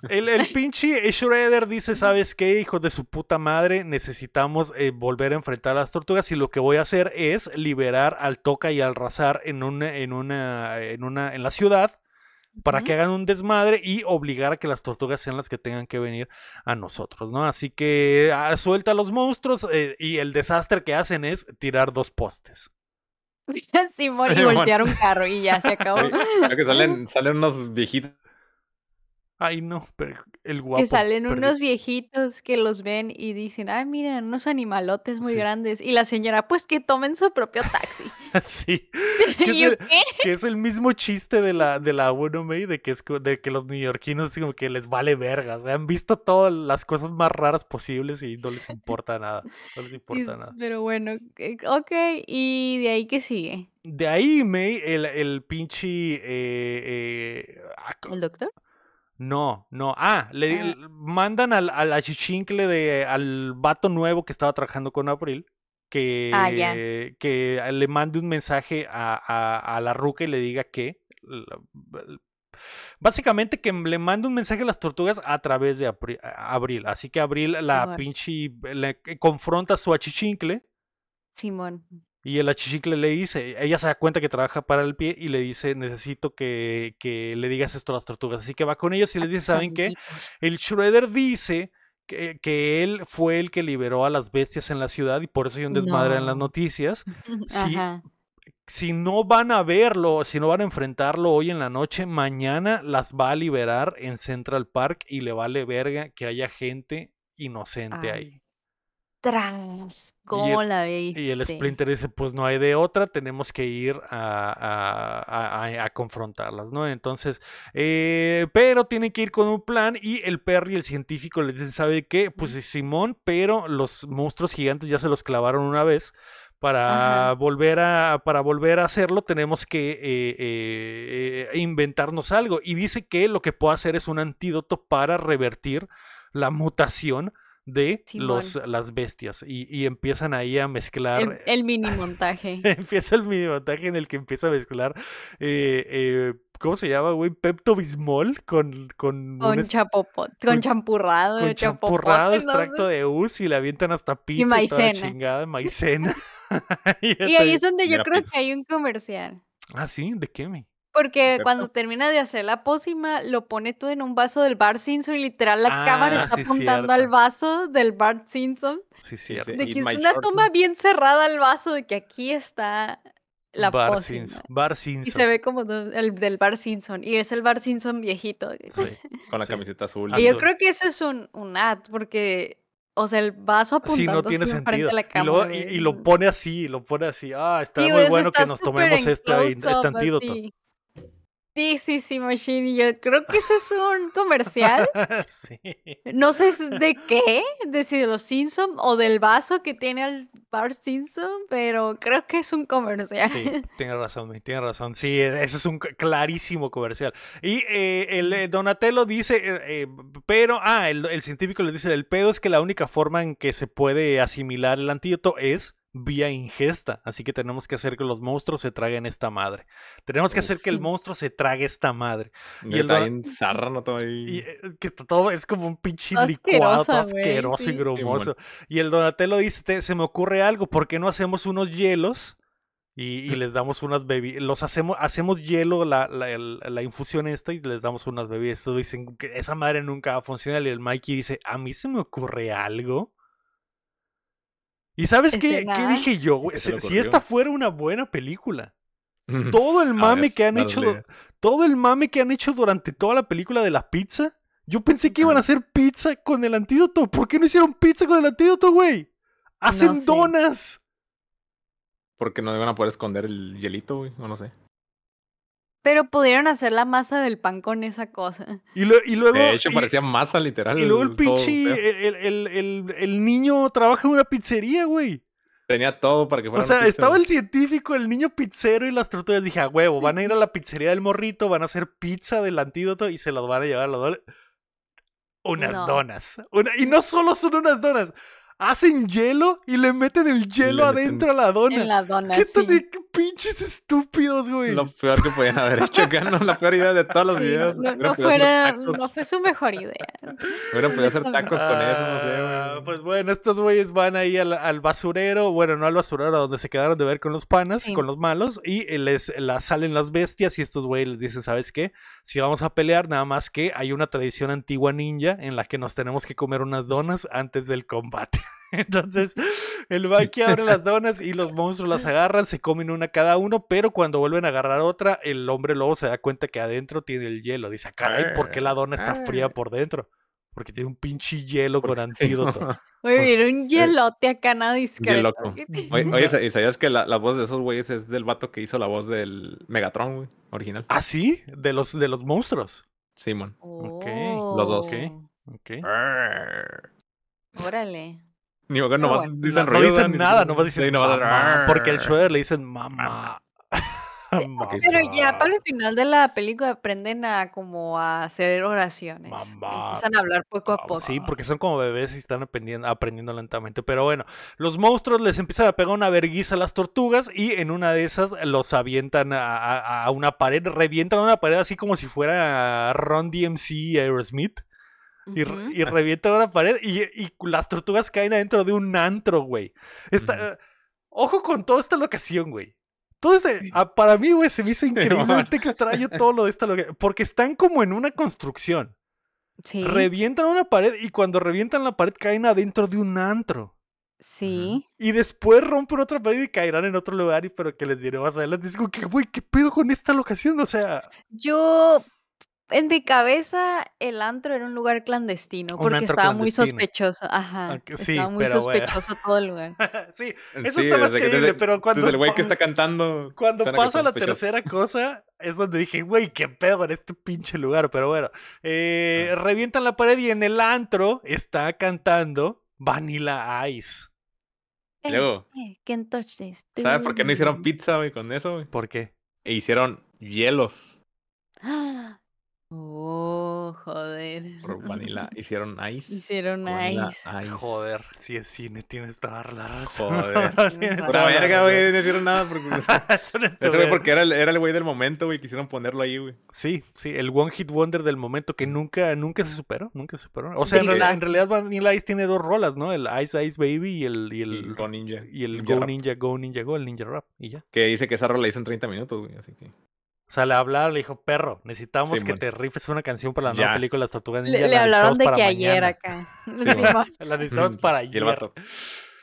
pues. el, el pinche Shredder dice, ¿sabes qué, hijo de su puta madre? Necesitamos eh, volver a enfrentar a las tortugas y lo que voy a hacer es liberar al Toca y al Razar en una, en una, en una, en la ciudad para que hagan un desmadre y obligar a que las tortugas sean las que tengan que venir a nosotros, ¿no? Así que ah, suelta a los monstruos eh, y el desastre que hacen es tirar dos postes. Simón y voltear un carro y ya se acabó. Creo que salen, salen unos viejitos. Ay, no, pero el guapo. que salen unos viejitos que los ven y dicen, ay, miren, unos animalotes muy Sí. grandes. Y la señora, pues que tomen su propio taxi. sí. Que es, el, ¿qué? que es el mismo chiste de la, de la 1 May, de que, es, de que los neoyorquinos como que les vale verga. Han visto todas las cosas más raras posibles y no les importa nada. No les importa Es- nada. Pero bueno, eh, ok. ¿Y de ahí qué sigue? De ahí, May, el, el pinche. eh, eh, ¿El doctor? No, no. Ah, le Ah. mandan al, al achichincle de al vato nuevo que estaba trabajando con Abril. Que, Ah, que le mande un mensaje a, a- a la ruca y le diga que. Básicamente que le mande un mensaje a las tortugas a través de Abril. Así que Abril la Simón. pinche. le confronta a su achichincle. Simón. Y el achichincle le dice, ella se da cuenta que trabaja para el pie y le dice, necesito que, que le digas esto a las tortugas. Así que va con ellos y les dice, ¿saben qué? El Shredder dice que, que él fue el que liberó a las bestias en la ciudad y por eso hay un desmadre en las No. noticias. Ajá. Si no van a verlo, si no van a enfrentarlo hoy en la noche, mañana las va a liberar en Central Park y le vale verga que haya gente inocente ahí. Tras, ¿cómo la viste? Y el Splinter dice, pues no hay de otra, tenemos que ir a, a- a- a- a confrontarlas, ¿no? Entonces, eh, pero tienen que ir con un plan y el Perry, el científico, le dice, ¿sabe qué? Pues Ujú. Simón, pero los monstruos gigantes ya se los clavaron una vez. Para Ajá. volver, a, para volver a hacerlo tenemos que eh, eh, inventarnos algo. Y dice que lo que puede hacer es un antídoto para revertir la mutación de los, las bestias. Y, y empiezan ahí a mezclar. El, el mini montaje. empieza el mini montaje en el que empieza a mezclar. eh, eh, ¿Cómo se llama, güey? Pepto Bismol con. Con, Con un chapopot, con- champurrado, con champurrado, no extracto sé. de us y le avientan hasta pizza y, toda la maicena. chingada, maicena. y Y ahí es donde yo creo pizza. que hay un comercial. Ah, sí, ¿de qué me? Porque cuando termina de hacer la pócima, lo pone todo en un vaso del Bart Simpson y literal la cámara Ah, está sí, apuntando al vaso del Bart Simpson. Sí, Sí, sí. De que es una short, toma ¿no? bien cerrada al vaso, de que aquí está la Bar pócima. Simpson. Bar Y se Simpson. ve como el del Bart Simpson. Y es el Bart Simpson viejito. Sí. Con la Sí. camiseta azul. Azul. Y yo creo que eso es un, un ad, porque, o sea, el vaso Sí, apuntando no tiene así enfrente sentido. a la cámara. y- y lo pone así, lo pone así. Ah, está Sí, muy bueno que nos tomemos este, este antídoto. así. Sí, sí, sí, Machine. y Yo creo que eso es un comercial. sí. No sé de qué, de si de los Simpson o del vaso que tiene el Bart Simpson, pero creo que es un comercial. Sí, tiene razón, tiene razón. Sí, e- ese es un clarísimo comercial. Y eh, el eh, Donatello dice, eh, eh, pero, ah, el, el científico le dice, el pedo es que la única forma en que se puede asimilar el antídoto es vía ingesta. Así que tenemos que hacer que los monstruos se traguen esta madre. Tenemos que hacer que el monstruo se trague esta madre. Y el está bien zarra, ¿no? Todo Y ahí. eh, que está todo es como un pinche licuado, todo asqueroso y grumoso. Y el Donatello dice, "Te- se me ocurre algo, ¿por qué no hacemos unos hielos? Y, y les damos unas bebidas, los hacemos, hacemos hielo, la, la, la infusión esta, y les damos unas bebidas. Estos dicen que esa madre nunca va a funcionar. Y el Mikey dice, a mí se me ocurre algo. ¿Y sabes qué, qué dije yo? güey? ¿Qué se le Si, esta fuera una buena película, todo el mame ver, que han hecho, todo el mame que han hecho durante toda la película de la pizza, yo pensé que iban a hacer pizza con el antídoto. ¿Por qué no hicieron pizza con el antídoto, güey? Hacen sé. donas. Porque no iban a poder esconder el hielito, güey. O no sé. Pero pudieron hacer la masa del pan con esa cosa. Y, lo- y luego. De hecho, y- parecía masa, literal. y luego el pinche. El, el- el- el niño trabaja en una pizzería, güey. Tenía todo para que fuera O sea, una estaba el científico, el niño pizzero y las tortugas. Dije, a huevo, van a ir a la pizzería del morrito, van a hacer pizza del antídoto y se las van a llevar a los donas. Unas No. donas. Una- y no solo son unas donas. Hacen hielo y le meten el hielo le meten- adentro a la dona. En la dona, ¿Qué, tan de- pinches estúpidos, güey? Lo peor que podían haber hecho acá, ¿no? La peor idea de todas las Sí, ideas. no, fuera, no fue su mejor idea. Hubieran podido hacer tacos con eso, no sé, Ah, güey. Pues bueno, estos güeyes van ahí al, al basurero, bueno, no al basurero, a donde se quedaron de ver con los panas, Sí. con los malos, y les la salen las bestias y estos güeyes les dicen, ¿sabes qué? Si vamos a pelear, nada más que hay una tradición antigua ninja en la que nos tenemos que comer unas donas antes del combate. Entonces, el Mikey abre las donas y los monstruos las agarran, se comen una cada uno, pero cuando vuelven a agarrar otra, el hombre lobo se da cuenta que adentro tiene el hielo. Dice, "Ah, caray, ¿por qué la dona está fría Ah. por dentro? Porque tiene un pinche hielo con antídoto. Oye, era un hielote acá, nada discreto. Oye, oye, ¿y sabías que la, la voz de esos güeyes es del vato que hizo la voz del Megatron, güey? Original. ¿Ah, sí? De los, de los monstruos. Simón. Ok, los dos. Oh, Ok. Órale. Ni que nomás bueno. dicen no, ruido, dicen nada, nomás dicen Sí, nomás- mamá, porque al Shredder le dicen mamá. Mamá. Pero ya para el final de la película aprenden a como a hacer oraciones. Mamá. Empiezan a hablar poco a poco. Sí, porque son como bebés y están aprendiendo, aprendiendo lentamente. Pero bueno, los monstruos les empiezan a pegar una verguiza a las tortugas y en una de esas los avientan a, a- a una pared, revientan una pared así como si fuera Ron DMC y Aerosmith. Y, Ujú. y revientan una pared y, y las tortugas caen adentro de un antro, güey. Ujú. eh, Ojo con toda esta locación, güey. Sí. ah, para mí, güey, se me hizo increíblemente extraño todo lo de esta locación. Porque están como en una construcción. Sí. Revientan una pared y cuando revientan la pared caen adentro de un antro. Sí. Y después rompen otra pared y caerán en otro lugar, y pero que les diré más adelante. Como que, güey, ¿qué pedo con esta locación? O sea, Yo, en mi cabeza, el antro era un lugar clandestino Un porque estaba muy sospechoso. Ajá. Sí, estaba muy pero bueno. sospechoso todo el lugar. sí, eso Sí, está más creíble, desde- pero cuando, Desde el güey que está cantando. cuando pasa la tercera cosa, es donde dije, güey, qué pedo en este pinche lugar. Pero bueno, eh, Ah. revientan la pared y en el antro está cantando Vanilla Ice. Y luego, Eh, ¿Qué entonces? ¿sabes por qué no hicieron pizza, güey, con eso, güey? ¿Por qué? E hicieron hielos Ah, Oh, joder. vanilla. Hicieron ice. Hicieron Vanilla ice. ice. Joder, si es cine, tienes toda la razón. Joder. La verga, güey. No hicieron nada porque. Es una Ese güey estupidez. porque era el, era el güey del momento, güey. Quisieron ponerlo ahí, güey. Sí, sí, el One Hit Wonder del momento que nunca, nunca se superó, nunca se superó. O sea, en, en realidad Vanilla Ice tiene dos rolas, ¿no? El Ice Ice Baby y el, y Y el, Go Ninja. y el Ninja Go Rap, Ninja, Go Ninja Go, el Ninja Rap, y ya. Que dice que esa rola la hizo en 30 minutos, güey. Así que. O sea, le hablaron, le dijo, perro, necesitamos Sí, que te rifes una canción para la nueva Ya. película de las Tortugas Ninja. Le, le la hablaron de necesitamos que para ayer acá. Simón. La necesitamos para Y ayer. el vato.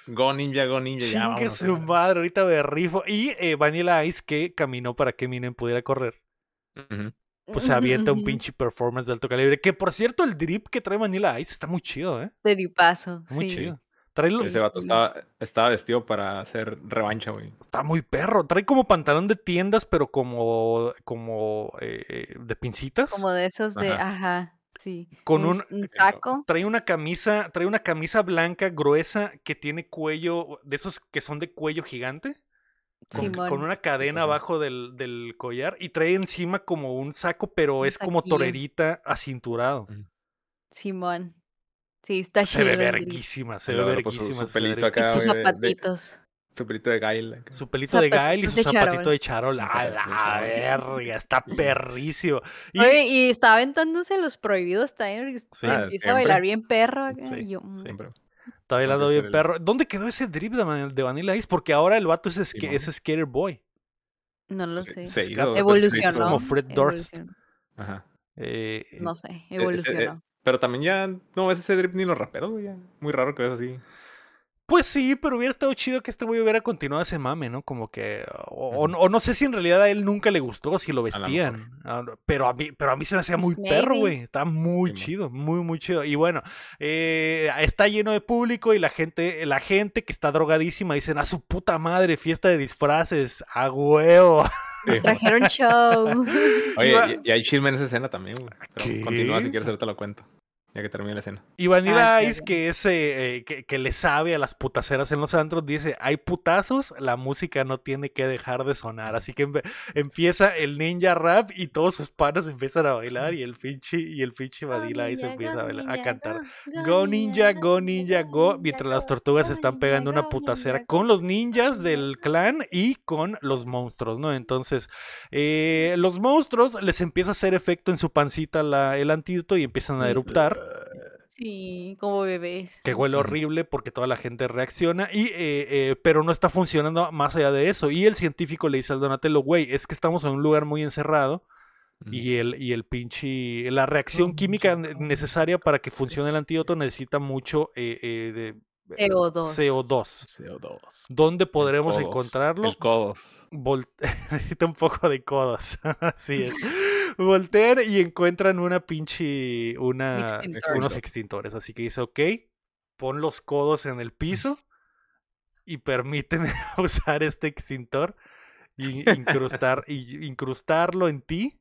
Go Ninja, Go Ninja. Ya, vámonos, su madre, ahorita me rifo. Y eh, Vanilla Ice que caminó para que Eminem pudiera correr. Pues se avienta un pinche performance de alto calibre. Que por cierto, el drip que trae Vanilla Ice está muy chido, ¿eh? Peripazo, Muy sí. chido. Trae lo- Ese vato estaba, estaba vestido para hacer revancha, güey. Está muy perro. Trae como pantalón de tiendas, pero como, como eh, de pincitas. Como de esos de, Ajá. ajá, sí. Con un- saco. Trae una camisa, trae una camisa blanca gruesa que tiene cuello, de esos que son de cuello gigante. Con, Simón. con una cadena Ajá. abajo del, del collar y trae encima como un saco, pero Un es como torerita acinturado. Simón. Sí, está Se chido. ve el drip. verguísima, se Y ve pues, su- verguísima. su se ve pelito Y acá, verguísima. sus güey, de- de- zapatitos. Su pelito de Gail. Su pelito de Gail y Zapatitos su de zapatito charol. de charol. A la verga, está perrísimo. Y Oye, y estaba aventándose los prohibidos también. Sí. Se Ah, empieza a bailar bien perro acá. Sí, y yo, mm, Siempre. está bailando bien el- perro. ¿Dónde quedó ese drip de, Van- de Vanilla Ice? Porque ahora el vato es, es Skater Boy. No lo Se- sé. se hizo, pues, Evolucionó. se hizo- como Fred Durst. Ajá. Eh, No sé, ese- evolucionó. Pero también ya no ves ese drip ni los raperos, güey. Muy raro que ves así. Pues sí, pero hubiera estado chido que este güey hubiera continuado ese mame, ¿no? Como que. O, no- o no sé si en realidad a él nunca le gustó, si lo vestían. Pero a mí, pero a mí se me hacía Pues muy perro, güey. Está muy chido, muy, muy chido. Y bueno, eh, está lleno de público y la gente, la gente que está drogadísima dicen, a su puta madre, fiesta de disfraces, a huevo. Sí. Trajeron show. Oye, y, y hay chisme en esa escena también, güey. Pero ¿Qué? continúa si quieres, ahorita lo cuento. Ya que termine la escena. Y Vanilla Ah, Ice, claro. que es eh, eh, que, que le sabe a las putaceras en los antros, dice, hay putazos, la música no tiene que dejar de sonar. Así que empieza el ninja rap y todos sus panas empiezan a bailar y el pinche, y el pinche Vanilla Ice empieza a, bailar- a cantar. Go ninja, go ninja, go, mientras las tortugas están pegando una putacera con los ninjas del clan y con los monstruos, ¿no? Entonces, eh, los monstruos les empieza a hacer efecto en su pancita la- el antídoto y empiezan a eruptar. Sí, como bebés. que huele horrible porque toda la gente reacciona y eh, eh, pero no está funcionando más allá de eso y el científico le dice al Donatello güey es que estamos en un lugar muy encerrado y el y el pinche la reacción química ne- necesaria para que funcione el antídoto necesita mucho eh, eh, de CO2. CO2 CO2. ¿Dónde podremos El codos, encontrarlo? El codos. Vol- Necesita un poco de codos. Así es. Voltean y encuentran una pinche. Una, Extintor. unos extintores. Así que dice: Ok, pon los codos en el piso y permíteme usar este extintor y incrustar, y incrustarlo en ti.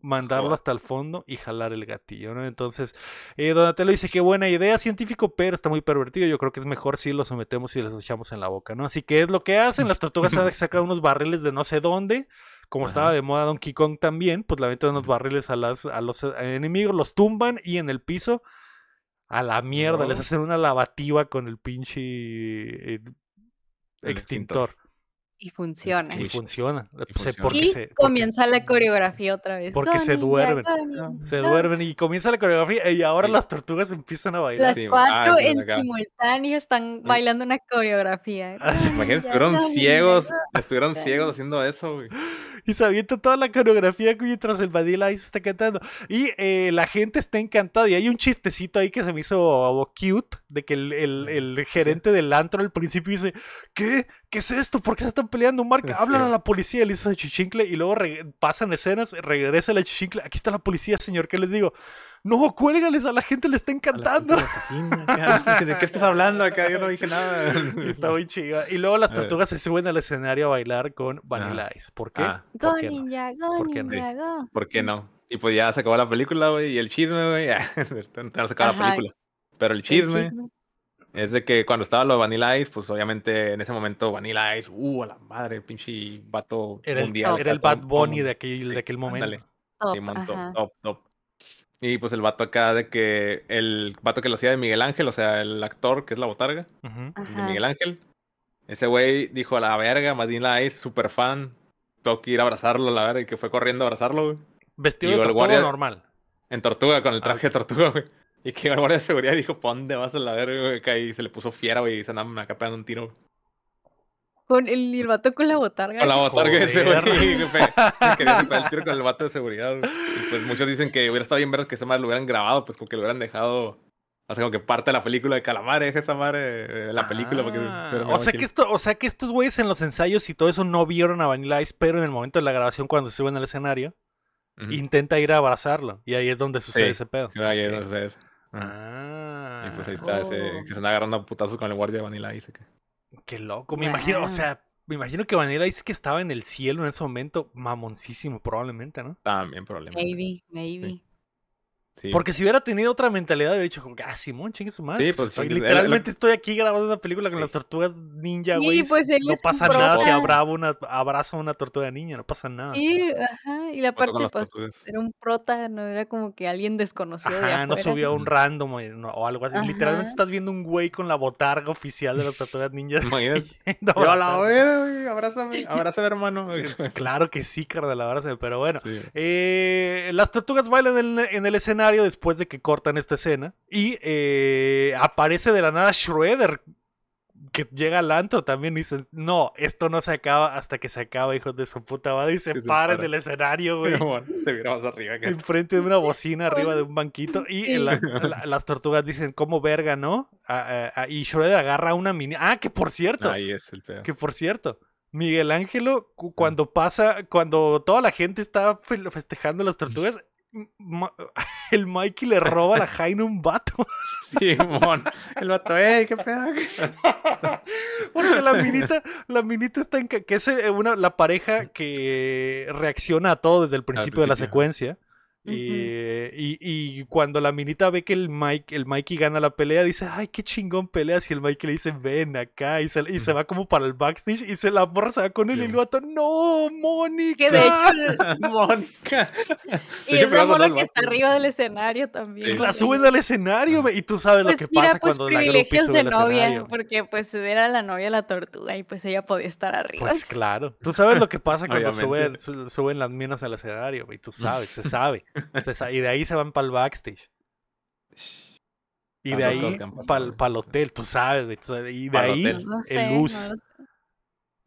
Mandarlo hasta el fondo y jalar el gatillo, ¿no? Entonces, eh, Donatello dice que buena idea científico, pero está muy pervertido. Yo creo que es mejor si lo sometemos y les echamos en la boca, ¿no? Así que es lo que hacen. Las tortugas sacan- sacan unos barriles de no sé dónde. Como Ajá. estaba de moda Donkey Kong también, pues le aventan unos barriles a, las, a los eh, enemigos, los tumban y en el piso, a la mierda, les hacen una lavativa con el pinche eh, El extintor. Y funciona. Y funciona. Y Se- funciona. porque Y se, porque comienza la coreografía otra vez. porque se duermen. se duermen y comienza la coreografía y ahora Sí. las tortugas empiezan a bailar. Las Sí, cuatro ah, en acá. simultáneo están bailando una coreografía. Imagínate, Ninja, estuvieron ciegos. go- Estuvieron ciegos haciendo eso, güey. Y se avienta toda la coreografía mientras el Vanilla Ice está cantando. Y eh, la gente está encantada. Y hay un chistecito ahí que se me hizo cute. De que el, el- el gerente del antro al principio dice: ¿Qué? ¿Qué es esto? ¿Por qué se están peleando? Marca, Sí. hablan a la policía. Le dice a Chichincle. Y luego re- pasan escenas. Regresa la Chichincle. Aquí está la policía, señor. ¿Qué les digo? No, cuélgales. A la gente le está A la encantando. ¿De qué estás hablando acá? Yo no dije nada. Está muy chido. Y luego las ver. tortugas se suben al escenario a bailar con Vanilla Ajá. Ice. ¿Por qué? Ah, Go ¿Por qué no? ¿Por qué no? ¿Por qué no? Y pues ya se acabó la película, güey. Y el chisme, güey. Ya, no se acabó la película. Pero el El chisme, es de que cuando estaba lo de Vanilla Ice, pues obviamente en ese momento Vanilla Ice, uh, a la madre, pinche vato Era el, mundial. era el Bad Bunny de aquel, sí, de aquel momento. ándale. Top, Simón, top, ajá. top, top. Y pues el vato acá de que el vato que lo hacía de Miguel Ángel, o sea, el actor que es la botarga de. Miguel Ángel, ese güey dijo a la verga, Vanilla Ice, super fan, tengo que ir a abrazarlo, la verga, y que fue corriendo a abrazarlo, güey. Vestido Y de el tortuga guardia- normal. En tortuga, con el Ah, traje de tortuga, güey. Y que el guardia de seguridad dijo, ¿pa' dónde vas a la verga, Y se le puso fiera, güey, y se andaban acá pegando un tiro. Con el, el vato con la botarga. Con la botarga ese, güey. Quería pegar el tiro con el vato de seguridad. Y pues muchos dicen que hubiera estado bien ver que esa madre lo hubieran grabado, pues como que lo hubieran dejado. O sea, como que parte de la película de Calamar, deja esa madre eh, la película. Porque, Ah, pero o, sea que esto, o sea que estos güeyes en los ensayos y todo eso no vieron a Vanilla Ice, pero en el momento de la grabación, cuando se suben al escenario, intenta ir a abrazarlo. Y ahí es donde sucede Sí. ese pedo. Ahí donde es. Ah, Y pues ahí está ese Oh. que se anda agarrando a putazos con el guardia de Vanilla Ice. que- qué loco. Me imagino, o sea, me imagino que Vanilla Ice que estaba en el cielo en ese momento, mamoncísimo, probablemente, ¿no? También problema. Maybe, maybe. Sí. Porque si hubiera tenido otra mentalidad, hubiera dicho como que, ah, Simón, chingue su madre. Sí, pues estoy- literalmente estoy aquí grabando una película con las tortugas ninja, Sí, güey. pues, no pasa nada si abravo una, abrazo a una tortuga niña, no pasa nada. Sí, ajá. Y la parte, pues, era un prota, no era como que alguien desconocido de Ajá, no afuera. subió a un random o, no- o algo así. Literalmente estás viendo un güey con la botarga oficial de las tortugas ninjas. Yo a la güey, abrázame, abrázame, hermano. Claro que sí, carnal, abrazo, pero bueno. Sí. Eh, las tortugas bailan en el escenario después de que cortan esta escena. Y eh, aparece de la nada Shredder. Que llega al antro también y dice: No, esto no se acaba hasta que se acaba, hijos de su puta madre. Y se se para. del escenario, güey. Bueno, arriba que Enfrente de una bocina arriba de un banquito. Y Sí. la- la- las tortugas dicen: ¿Cómo verga, no? Y Shredder agarra una mini. Ah, que por cierto. Ahí es el. Que por cierto, Miguel Ángelo, cu- cuando pasa, cuando toda la gente está fe- festejando las tortugas, el Mikey le roba la Jaina a un vato. Simón. El vato, ey, qué pedo. Porque la minita, la minita está en que es eh, una, la pareja que reacciona a todo desde el principio de la principio. Ujú. Y, y- y cuando la minita ve que el Mike, el Mikey gana la pelea, dice, ay, qué chingón peleas. Y el Mikey le dice, ven acá. Y se, y se va como para el backstage y se la morra se va con él y el vato, no, Mónica. Que de hecho, Mónica. y es la morra que está arriba del escenario también. Sí. La suben al escenario y tú sabes Pues lo que mira, pasa pues cuando privilegios de novia, escenario. porque pues era la novia la tortuga y pues ella podía estar arriba. Pues claro. Tú sabes lo que pasa cuando suben, suben las minas al escenario, güey. Tú sabes, se sabe. Y de ahí se van para el backstage. Y de ahí para el hotel, tú sabes, Y de Pa'l ahí hotel. no sé, el luz.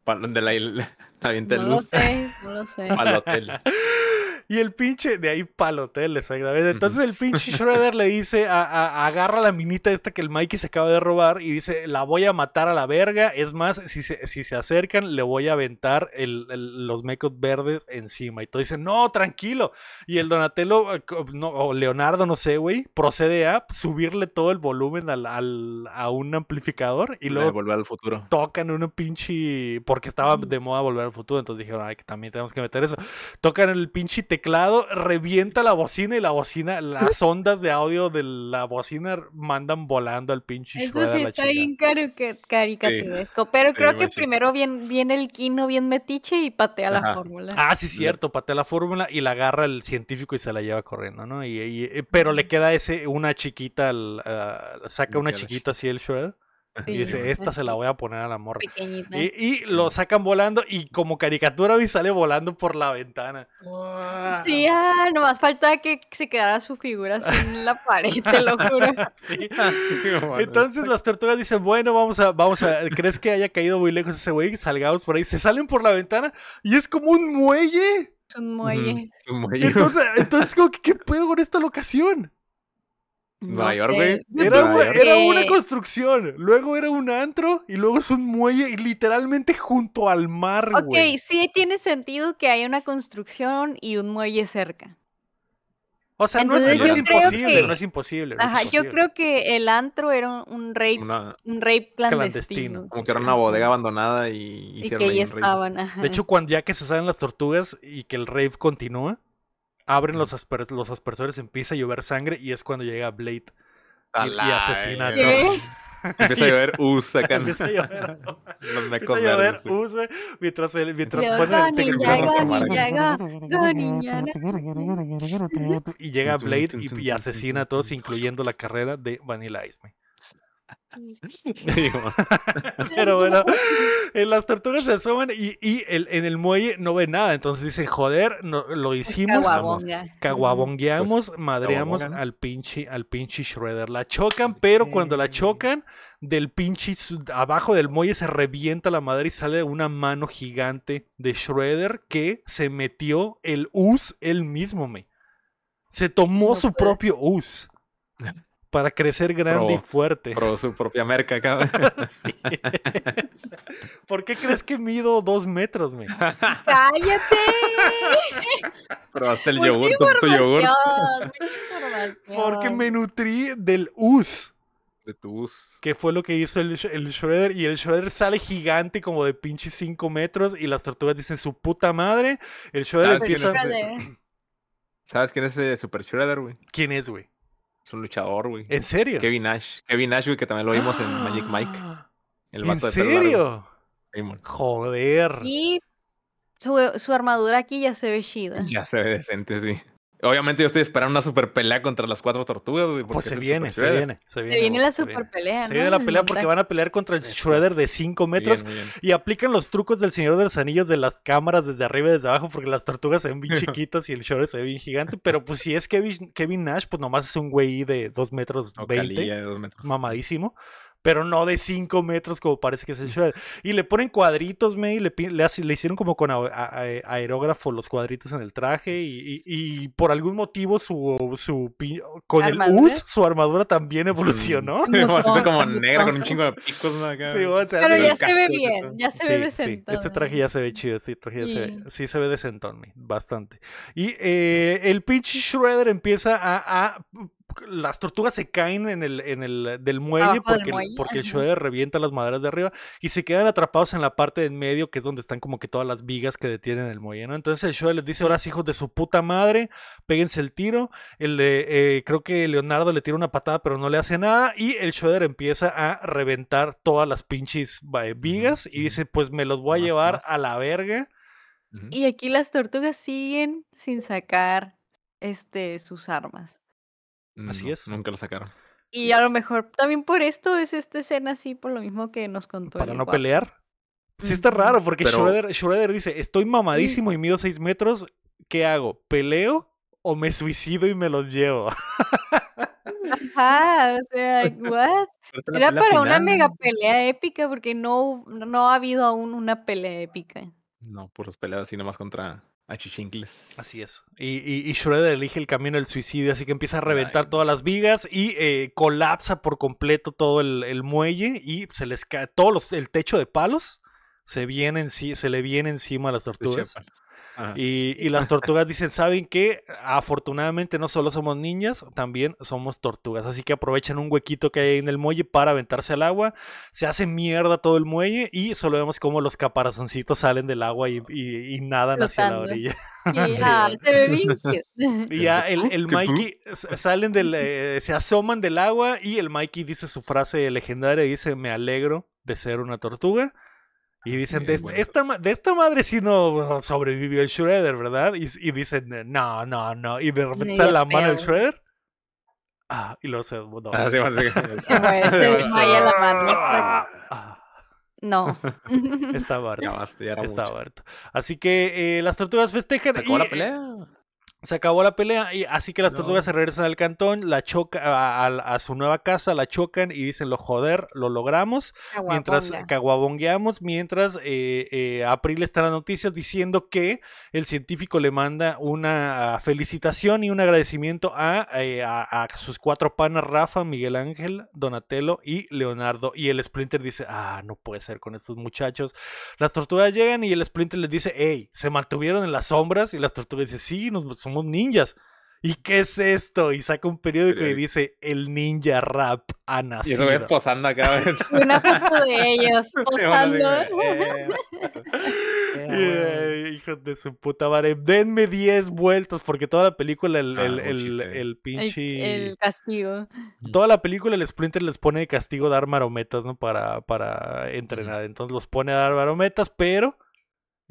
no lo, De la, la, la avienta no el lo luz sé, no lo sé. al hotel. Y el pinche, de ahí para el hotel, exactamente. Entonces el pinche Shredder le dice, a- a- agarra la minita esta que el Mikey se acaba de robar y dice, la voy a matar a la verga. Es más, si se, si se acercan, le voy a aventar el- el- los mecos verdes encima. Y todo dice, no, tranquilo. Y el Donatello, eh, no, o Leonardo, no sé, güey, procede a subirle todo el volumen al, al- a un amplificador y Y luego volver al futuro. tocan una pinche. Porque estaba de moda volver al futuro. Entonces dijeron, ay, que también tenemos que meter eso. Tocan el pinche teclado, revienta la bocina y la bocina, las ondas de audio de la bocina mandan volando al pinche Eso sí la está bien cari- caricaturesco, pero Sí, creo que primero viene, viene el Kino bien metiche y patea la Ajá. fórmula. Ah, sí, cierto, patea la fórmula y la agarra el científico y se la lleva corriendo, ¿no? Y, y- eh, pero le queda ese, una chiquita, al, ah, saca una la chiquita así el Shredder y dice, esta se la voy a poner a la morra. Pequeñita. Y, y lo sacan volando y como caricatura y sale volando por la ventana. Sí, ah, nomás falta que se quedara su figura así en la pared, te lo juro. Sí. Entonces, Entonces las tortugas dicen, bueno, vamos a, vamos a, ¿crees que haya caído muy lejos ese güey? Salgamos por ahí. Se salen por la ventana y es como un muelle. Es un muelle. Entonces, entonces como que, ¿qué pedo con esta locación? Nueva No York, güey. Yo Era, una- era construcción, luego era un antro y luego es un muelle y literalmente junto al mar, Ok, sí tiene sentido que haya una construcción y un muelle cerca. O sea, no es, Entonces no es yo creo imposible, que- no es imposible. no es Ajá, yo creo que el antro era un rape, Una- un rape clandestino. Clandestino. como que era una bodega abandonada y Y hicieron que ahí un estaban, ajá. De hecho, cuando ya que se salen las tortugas y que el rave continúa, abren los, asper- los aspersores, empieza a llover sangre y es cuando llega Blade y, asesina a todos. Empieza a llover us acá. Empieza a llover. Los Empieza mecos a llover verdes. güey. us, güey, mientras, el- mientras ponen el teclado. Y llega Blade y, asesina a todos, incluyendo la carrera de Vanilla Ice. güey. Digo, Pero bueno, las tortugas se asoman y, y el- en el muelle no ven nada. Entonces dicen, joder, no, lo hicimos. Caguabonga. Caguabongueamos, madreamos caguabongan. al pinche, al pinche Shredder. La chocan, pero cuando la chocan, del pinche su- abajo del muelle se revienta la madre y sale una mano gigante de Shredder que se metió el us él mismo, me. Se tomó No su puede. propio us para crecer grande y fuerte. probó su propia merca. Sí. ¿Por qué crees que mido dos metros, me? ¡Cállate! Probaste el Mucha yogur, tu, tu yogur Porque me nutrí del us. de tu us. Que fue lo que hizo el, el Shredder. Y el Shredder sale gigante como de pinche 5 metros. Y las tortugas dicen su puta madre. El Shredder ¿Sabes quién empieza. ¿Sabes quién es ese Super Shredder, güey? ¿Quién es, güey? Es un luchador, güey. ¿En serio? Kevin Nash. Kevin Nash, güey, que también lo vimos en Magic Mike. El ¿En vato de largo. serio? Joder. Y su, su armadura aquí ya se ve chida. Ya se ve decente, sí. Obviamente yo estoy esperando una super pelea contra las cuatro tortugas, güey. Pues es se viene, se viene, se Se viene. la se viene. super pelea, Se ¿no? viene la El pelea porque van a pelear contra el Eso. Shredder de 5 metros Bien, muy bien. y aplican los trucos del Señor de los Anillos de las cámaras desde arriba y desde abajo porque las tortugas se ven bien chiquitas y el Shredder se ve bien gigante. Pero pues si es Kevin, Kevin Nash, pues nomás es un güey de 2 metros O 20, Calilla de dos metros. mamadísimo. Pero no de 5 metros como parece que es el Shredder. Y le ponen cuadritos, me, y le, le, hicieron como con a- a- a- aerógrafo los cuadritos en el traje. Y, y- y por algún motivo su, su con el. US su armadura también evolucionó. Me hace como negra con un chingo de picos. Sí, Pero ya se ve bien, ya se Sí, ve sí, decente. Este traje ya se ve chido, este traje ya se ve, Sí. sí se ve decentón, mi, bastante. Y eh, el pinche Shredder empieza a, a- las tortugas se caen en el, en el del muelle Abajo porque, muelle, porque el. Shredder revienta las maderas de arriba y se quedan atrapados en la parte de en medio, que es donde están como que todas las vigas que detienen el muelle, ¿no? Entonces el Shredder les dice, ahora hijos de su puta madre, péguense el tiro. El de, eh, creo que Leonardo le tira una patada, pero no le hace nada. Y el Shredder empieza a reventar todas las pinches eh, vigas. Y dice: Pues me los voy a Más, llevar más. a la verga. Y aquí las tortugas siguen sin sacar este sus armas. Así No, es. Nunca lo sacaron. Y a lo mejor también por esto es esta escena así, por lo mismo que nos contó Para el no guapo. pelear. Sí está raro, porque Pero- Shredder dice: Estoy mamadísimo y mido 6 metros. ¿Qué hago? ¿Peleo o me suicido y me los llevo? Ajá, o sea, what? Era para una mega pelea épica porque no, no ha habido aún una pelea épica. No, puros peleas así nomás contra achichincles. Así es. Y, y- y Shredder elige el camino del suicidio, así que empieza a reventar Ay, todas las vigas y eh, colapsa por completo todo el, el muelle y se les cae todo los, el techo de palos. Se, viene se le viene encima a las tortugas. Y, y las tortugas dicen, ¿saben qué? Afortunadamente no solo somos niñas, también somos tortugas. Así que aprovechan un huequito que hay en el muelle para aventarse al agua. Se hace mierda todo el muelle y solo vemos cómo los caparazoncitos salen del agua y, y- y nadan hacia la orilla. Sí, ah, güey. se ve bien cute. Y ya el, el ¿Qué Mikey salen del, eh, se asoman del agua y el Mikey dice su frase legendaria, dice, me alegro de ser una tortuga. Y dicen, Bien, de, bueno. esta, de esta madre sí no sobrevivió el Shredder, ¿verdad? Y, y dicen, no, no, no. Y de repente sale la mano del. Shredder. Ah, y luego se... no. Ah, sí, bueno, sí. Se desmaya la mano. Ah, No. está muerto. Ya basta, ya era Está mucho. muerto. Así que eh, las tortugas festejan. ¿Se acabó y, la eh, pelea? Se acabó la pelea y así que las No. tortugas se regresan al cantón, la choca a, a- a su nueva casa, la chocan y dicen lo joder, lo logramos, mientras caguabongueamos, mientras eh, eh, April está en las noticias diciendo que el científico le manda una felicitación y un agradecimiento a, eh, a- a sus cuatro panas, Rafa, Miguel Ángel, Donatello y Leonardo. Y el Splinter dice, ah, no puede ser con estos muchachos. Las tortugas llegan y el Splinter les dice, hey, se mantuvieron en las sombras. Y las tortugas dicen, sí, nos, somos ninjas. ¿Y qué es esto? Y saca un periódico y dice, el ninja rap ha Y nacido. eso ves posando acá. Una foto de ellos posando. Eh, Eh, hijos de su puta madre. Denme 10 vueltas porque toda la película, el, Ah, el El, pinche... el castigo. Toda la película el Splinter les pone de castigo dar marometas, ¿no? Para, para entrenar. Entonces los pone a dar marometas, pero...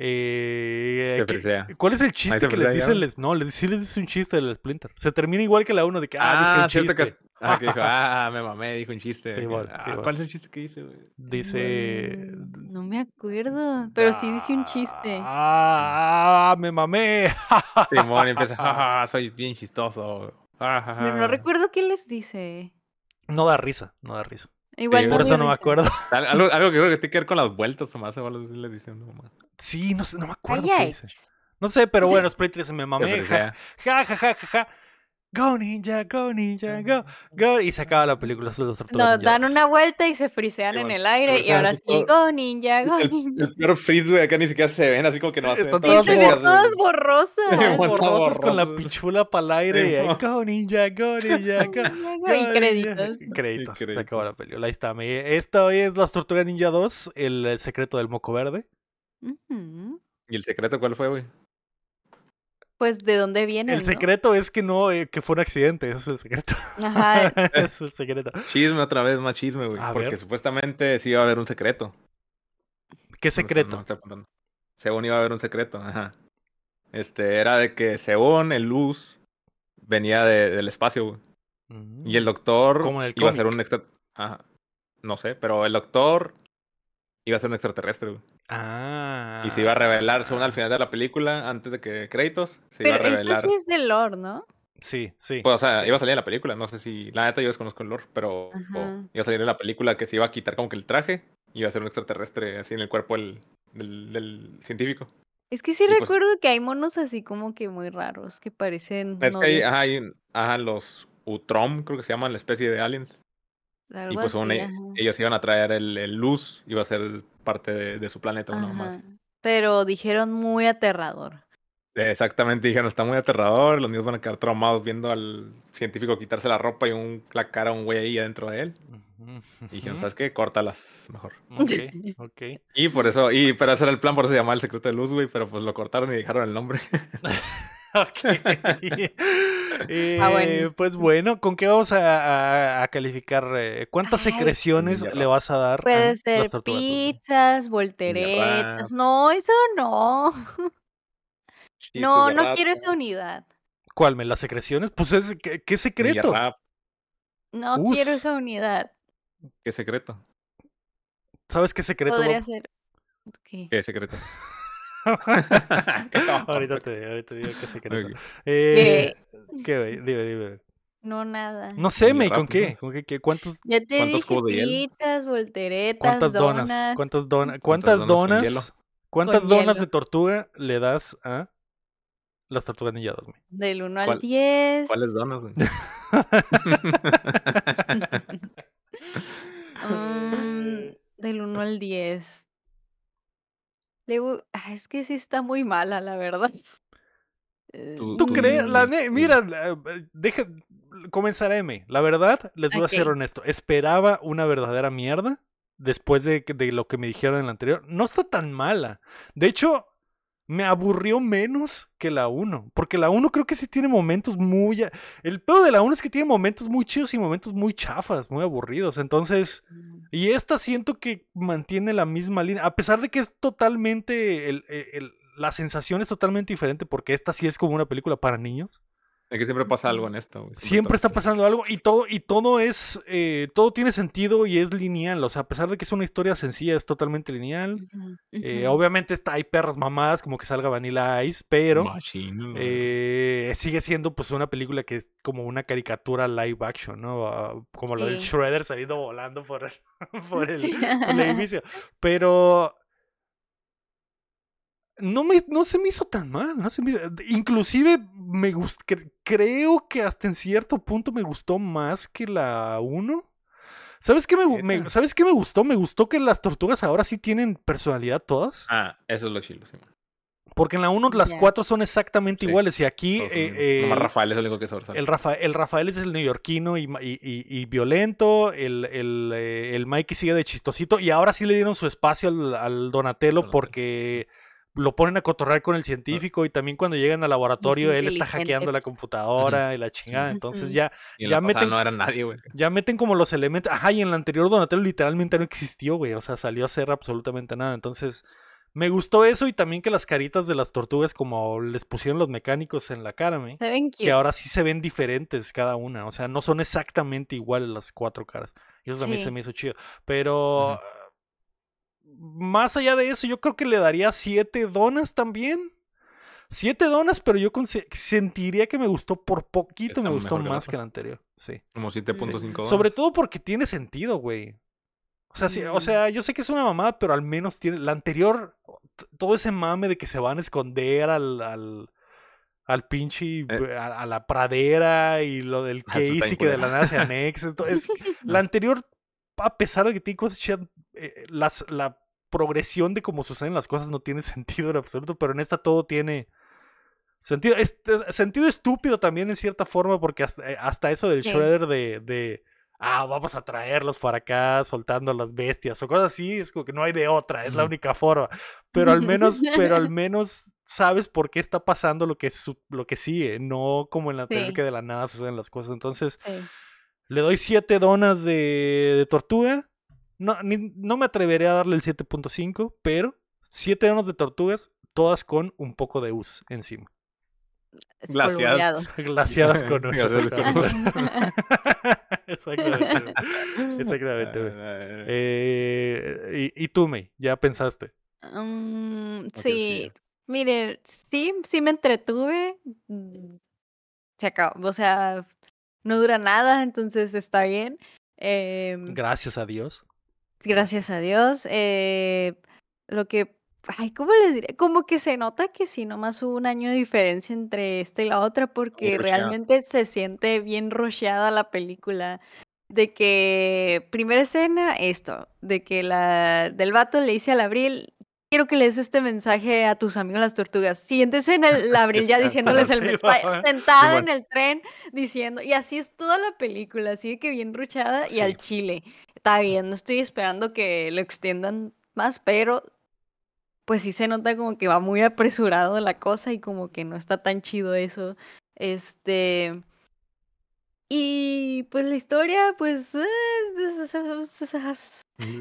eh, Que ¿qué- frisea. ¿Cuál es el chiste que les dice. No, les, sí les dice un chiste del Splinter. Se termina igual que la uno de que... Ah, Ah, dije un cierto chiste. que, ah, que dijo, ah, me mamé, dijo un chiste. Sí, ah. ¿Cuál es el chiste que dice, güey? Dice... Mm, No me acuerdo, pero sí dice un chiste. Ah, me mamé. Simón y empieza, jaja, soy bien chistoso. Ja, Pero ja". no recuerdo qué les dice. No da risa, no da risa. Igual Sí, Por eso no me acuerdo. Al- Algo, algo que creo que tiene que ver con las vueltas, Tomás, o algo así le dicen. No, man. Sí, no sé, no me acuerdo Ay, qué ay. dice. No sé, pero bueno, Splinter dice, me Que mamé. Ja, ja, ja, ja, ja. Go ninja, go ninja, go, go. Y se acaba la película. Tortugas No, dan una vuelta y se frisean Sí, en el aire y ahora sí, todo- go ninja, go El, ninja. el peor freeze, güey, acá ni siquiera se ven, así como que no hacen Están Y todas se ven borrosas, todas borrosas. Simón. Borrosos con la pichula para el aire. y Simón. go ninja, go ninja, go. Y go, créditos. ninja. Créditos. Se créditos. acabó la película. Ahí está. me- Esta es Las Tortugas Ninja 2, el, el secreto del moco verde. ¿Y el secreto cuál fue, güey? Pues, ¿de dónde viene? El secreto es que no, eh, que fue un accidente, eso es el secreto. Ajá. Es el secreto. Chisme otra vez, más chisme, güey. A Porque ver. supuestamente sí iba a haber un secreto. ¿Qué secreto? Según iba a haber un secreto, ajá. Este, era de que según el luz venía de- del espacio, güey. Y el doctor Como en el iba a ser un extra... Ajá. No sé, pero el doctor iba a ser un extraterrestre, güey. Ah. Y se iba a revelar, según al final de la película, antes de que créditos, se iba Pero a esto revelar. sí es de lore, ¿no? Sí, sí. Pues, o sea, sí. iba a salir en la película, no sé si... La neta yo desconozco el lore, pero o- iba a salir en la película que se iba a quitar como que el traje y iba a ser un extraterrestre así en el cuerpo del, del, del científico. Es que sí Y, pues- recuerdo que hay monos así como que muy raros, que parecen Es no que hay, ajá, los Utrom, creo que se llaman la especie de aliens. Algo y pues así, e- ellos iban a traer el, el luz, iba a ser parte de, de su planeta, una más. Ajá. Pero dijeron muy aterrador. Exactamente, dijeron, está muy aterrador, los niños van a quedar traumados viendo al científico quitarse la ropa y un, la cara a un güey ahí adentro de él. Y dijeron. ¿sabes qué? Córtalas mejor. Ok, ok. Y por eso, y pero ese era el plan, por eso se llamaba el secreto de luz, güey, pero pues lo cortaron y dejaron el nombre. Ok. Eh, Ah, bueno. Pues bueno, ¿con qué vamos a, a- a calificar? eh, ¿Cuántas Ay. secreciones le vas a dar? Puede ser pizzas, volteretas. No, eso no. No, no quiero esa unidad. ¿Cuál? ¿Me las secreciones? Pues es, ¿qué, qué secreto? No Us. quiero esa unidad. ¿Qué secreto? ¿Sabes qué secreto? Podría Bob? ser. ¿Qué secreto? ahorita, te, ahorita digo qué secreto. Ok. Eh, ¿Qué, güey? Dime, dime. No, nada. No sé, May, ¿con qué? ¿Con qué, qué? ¿Cuántos, Ya te ¿Cuántos dije cubos de hielo? pizzas, volteretas, ¿Cuántas donas? donas. ¿Cuántas donas? ¿Cuántas ¿Cuántas donas donas? ¿Cuántas donas hielo. de tortuga le das a las tortugas 2? May? Del 1 al ¿Cuál- 10. ¿Cuáles donas? güey? Mm, del 1 al 10. Le gu- ah, es que sí está muy mala, la verdad. Eh, Tú- ¿Tú tú- crees? La ne- mira, la- eh, deja. La verdad, les voy a ser Ok. honesto. Esperaba una verdadera mierda después de, que- de lo que me dijeron en la anterior. No está tan mala. De hecho, me aburrió menos que la 1. Porque la 1 creo que sí tiene momentos muy... El pedo de la 1 es que tiene momentos muy chidos y momentos muy chafas, muy aburridos. Entonces... Y esta siento que mantiene la misma línea, a pesar de que es totalmente, el- el- el- la sensación es totalmente diferente, porque esta sí es como una película para niños. Es que siempre pasa algo en esto. güey. Siempre está pasando algo y todo, y todo es, eh, todo tiene sentido y es lineal. O sea, a pesar de que es una historia sencilla, es totalmente lineal. Eh, obviamente está, hay perras mamadas, como que salga Vanilla Ice, pero eh, sigue siendo pues una película que es como una caricatura live action, ¿no? Ah, como lo del Sí. Shredder saliendo volando por el, por el, Sí. el edificio. Pero no me no se me hizo tan mal, no se me inclusive me gust- cre- creo que hasta en cierto punto me gustó más que la 1. ¿Sabes qué me. ¿Sabes qué me gustó? Me gustó que las tortugas ahora sí tienen personalidad todas. Ah, eso es lo chilo, sí. Porque en la 1 las Ya. cuatro son exactamente Sí, iguales y aquí eh, iguales. eh, Nomás Rafael es el único que sobresale. el, Rafa- el Rafael es el neoyorquino y, y- y- y violento, el, el, eh, el Mikey sigue de chistosito y ahora sí le dieron su espacio al, al Donatello Donatello. porque lo ponen a cotorrear con el científico y también cuando llegan al laboratorio él está hackeando la computadora y la chingada, entonces ya, y en ya la meten- no era nadie, güey. ya meten como los elementos, ajá, y en el anterior Donatello literalmente no existió, güey, o sea, salió a hacer absolutamente nada, entonces me gustó eso y también que las caritas de las tortugas como les pusieron los mecánicos en la cara, güey Se ven que ahora sí se ven diferentes cada una, o sea, no son exactamente iguales las cuatro caras. Y eso también Sí. se me hizo chido. Pero más allá de eso, yo creo que le daría siete donas también. Siete donas, pero yo sentiría que me gustó por poquito, Está me gustó más que la anterior. Sí. Como 7.5 Sobre dólares. todo porque tiene sentido, güey. O sea, sí- o Mm. sea, yo sé que es una mamada, pero al menos tiene. La anterior, todo ese mame de que se van a esconder al. al al pinche, Eh. a, a la pradera y lo del Casey que de la nada se anexa. esto es- la anterior, a pesar de que tiene cosas chidas, eh, las, la progresión de cómo suceden las cosas no tiene sentido en absoluto, pero en esta todo tiene sentido. Este, sentido estúpido también en cierta forma, porque hasta, eh, hasta eso del Sí. Shredder de, de, ah, vamos a traerlos para acá soltando a las bestias o cosas así, es como que no hay de otra, es la única forma. Pero al menos, pero al menos sabes por qué está pasando lo que, su- lo que sigue, no como en la tele Sí. que de la nada suceden las cosas. Entonces, Sí. le doy 7 donas de, de tortuga. No, ni- no me atreveré a darle el 7.5, pero 7 donas de tortugas, todas con un poco de us encima. Glaciadas. Glaciadas con us. Glaciadas con exactamente. Exactamente. Ah, Eh, y, y tú, May, ya pensaste. Mm, sí, mire, sí, sí me entretuve. Se acabó, o sea, no dura nada, entonces está bien. Em, Gracias a Dios. Gracias a Dios. eh, lo que, ay, ¿cómo les diré? Como que se nota que sí, nomás hubo un año de diferencia entre esta y la otra, porque realmente se siente bien rusheada la película. De que, primera escena, esto, de que la del vato le dice al Abril, quiero que le des este mensaje a tus amigos las tortugas. Siguiente escena, el Abril ya diciéndoles el mensaje, sentada en el tren, diciendo, y así es toda la película, así de que bien ruchada y al chile. Está bien, no estoy esperando que lo extiendan más, pero pues sí se nota como que va muy apresurado la cosa y como que no está tan chido eso. Este. Y pues la historia, pues. eh,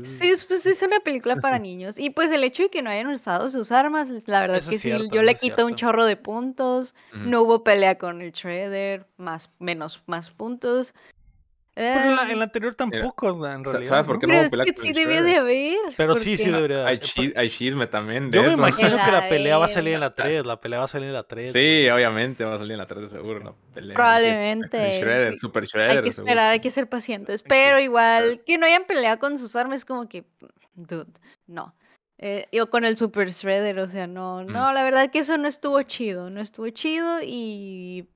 Sí, es- pues es una película para niños. Y pues el hecho de que no hayan usado sus armas, la verdad Eso que es sí, yo le quito un chorro de puntos. No hubo pelea con el Shredder, más, menos, más puntos. Pero en la, en la anterior tampoco, en Sa- realidad. ¿sabes por ¿no? qué no pero hubo es pelea que con sí el debía de haber. Pero sí, sí debería Hay, chi- hay chisme también de Yo me eso. imagino que la pelea va a salir en la 3. La pelea va a salir en la 3. Sí, obviamente va a salir en la 3 de seguro. La pelea. Probablemente, Shredder, sí. Super Hay Shredder. que de seguro. esperar, hay que ser pacientes. Hay que Pero igual, que no hayan peleado con sus armas, como que, dude, no. Eh, yo con el Super Shredder, o sea, no, no, la verdad que eso no estuvo chido, no estuvo chido y...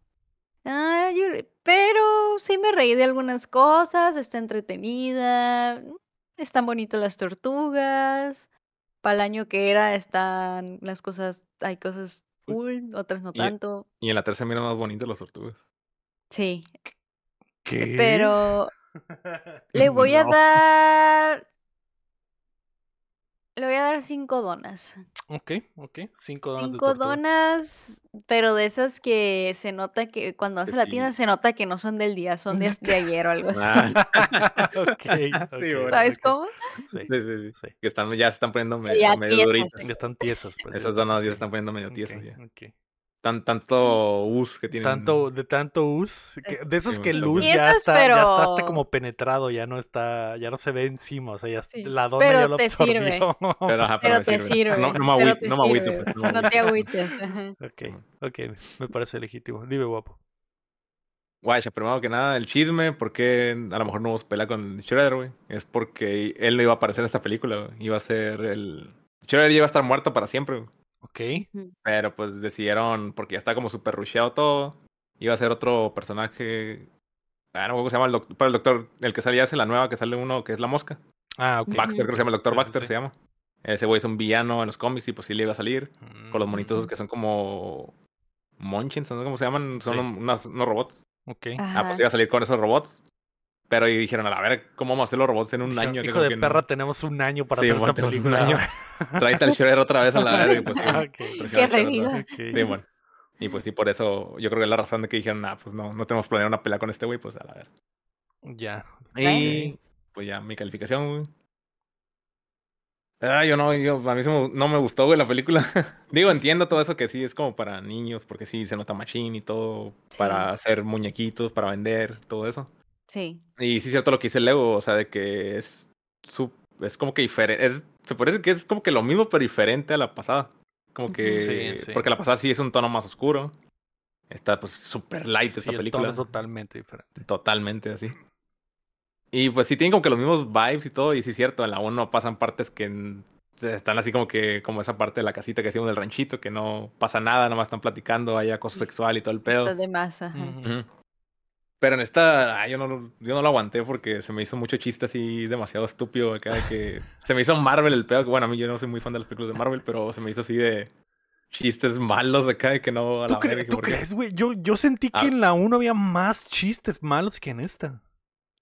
ah, yo- pero sí me reí de algunas cosas, está entretenida, están bonitas las tortugas, para el año que era están las cosas, hay cosas cool, otras no Y- tanto, Y en la 3 se miran más bonitas las tortugas. sí. ¿Qué? Pero le voy a No. dar. Le voy a dar cinco donas. Ok, ok. Cinco donas Cinco donas, pero de esas que se nota que cuando hace Que la tienda se nota que no son del día, son de, de ayer o algo así. Ah, ok, Sí, ok, bueno. ¿Sabes cómo? Sí, sí, sí, sí. Que están, ya se están poniendo medio tiesas, duritas. Ya están tiesas, pues. Esas donas ya se están poniendo medio tiesas ya. Tan, tanto us que tienen. Tanto, de tanto us, que- de esos Sí, que luz ya está, ya está hasta como penetrado, ya no está, ya no se ve encima, o sea, ya Sí, la dona pero ya lo te absorbió. sirve. Pero, ajá, Pero me te sirve. No, no me agüito, te no me agüito, sirve, pues, no te agüites. ok, ok, me parece legítimo. Dime, guapo. Guacha, primero que nada, el chisme, porque a lo mejor no hubo pelea con Shredder, güey. Es porque él no iba a aparecer en esta película, güey. Iba a ser el. Shredder iba a estar muerto para siempre, güey. Ok, Pero pues decidieron, porque ya está como super rusheado todo. Iba a ser otro personaje. Ah, no, ¿cómo se llama el doctor? Pero el doctor, el que salía hace la nueva, que sale uno que es la mosca. ah, ok. Baxter, creo que se llama el doctor Sí, Baxter, sí. se llama. Ese güey es un villano en los cómics y pues sí le iba a salir. Con los monitos Mm, que son como. Munchkins, ¿no? ¿Cómo se llaman? Son Sí. unas- unos robots. Ok. Ah, pues iba a salir con esos robots. Pero y dijeron, a la ver, ¿cómo vamos a hacer los robots en un Hijo- año? Que Hijo de que no. perra, tenemos un año para Sí, hacer bueno, esta tenemos un película. año. Tráete al Shredder otra vez a la verga. Pues, sí, Ok. trajeron Qué reviva. vez. Ok. Sí, bueno. Y pues sí, por eso yo creo que es la razón de que dijeron, ah, pues no, no tenemos planeado una pelea con este güey, pues a la ver. Ya. Y pues ya, mi calificación, güey. Ah, yo no, yo, a mí se me- no me gustó, güey, la película. Digo, entiendo todo eso que sí es como para niños, porque sí se nota machine y todo, Sí. para hacer muñequitos, para vender, todo eso. Sí. Y sí es cierto lo que dice Lego, o sea, de que es su, es como que diferente, es, se parece que es como que lo mismo pero diferente a la pasada. Como que, Sí, sí. porque la pasada sí es un tono más oscuro. Está pues súper light Sí, esta el tono película. es totalmente diferente. Totalmente así. Y pues sí tienen como que los mismos vibes y todo, y sí es cierto, en la 1 pasan partes que están así como que, como esa parte de la casita que hicimos del ranchito, que no pasa nada, nada más están platicando, hay acoso sexual y todo el pedo. Está de más, ajá. Ujú. Pero en esta, ah, yo no, lo- yo no lo aguanté porque se me hizo mucho chiste así demasiado estúpido acá de que se me hizo Marvel el pedo, que bueno, a mí yo no soy muy fan de las películas de Marvel, pero se me hizo así de chistes malos acá de que no a ¿Tú, la cre- verga, tú crees, güey? Yo, yo sentí que Ah. en la 1 había más chistes malos que en esta.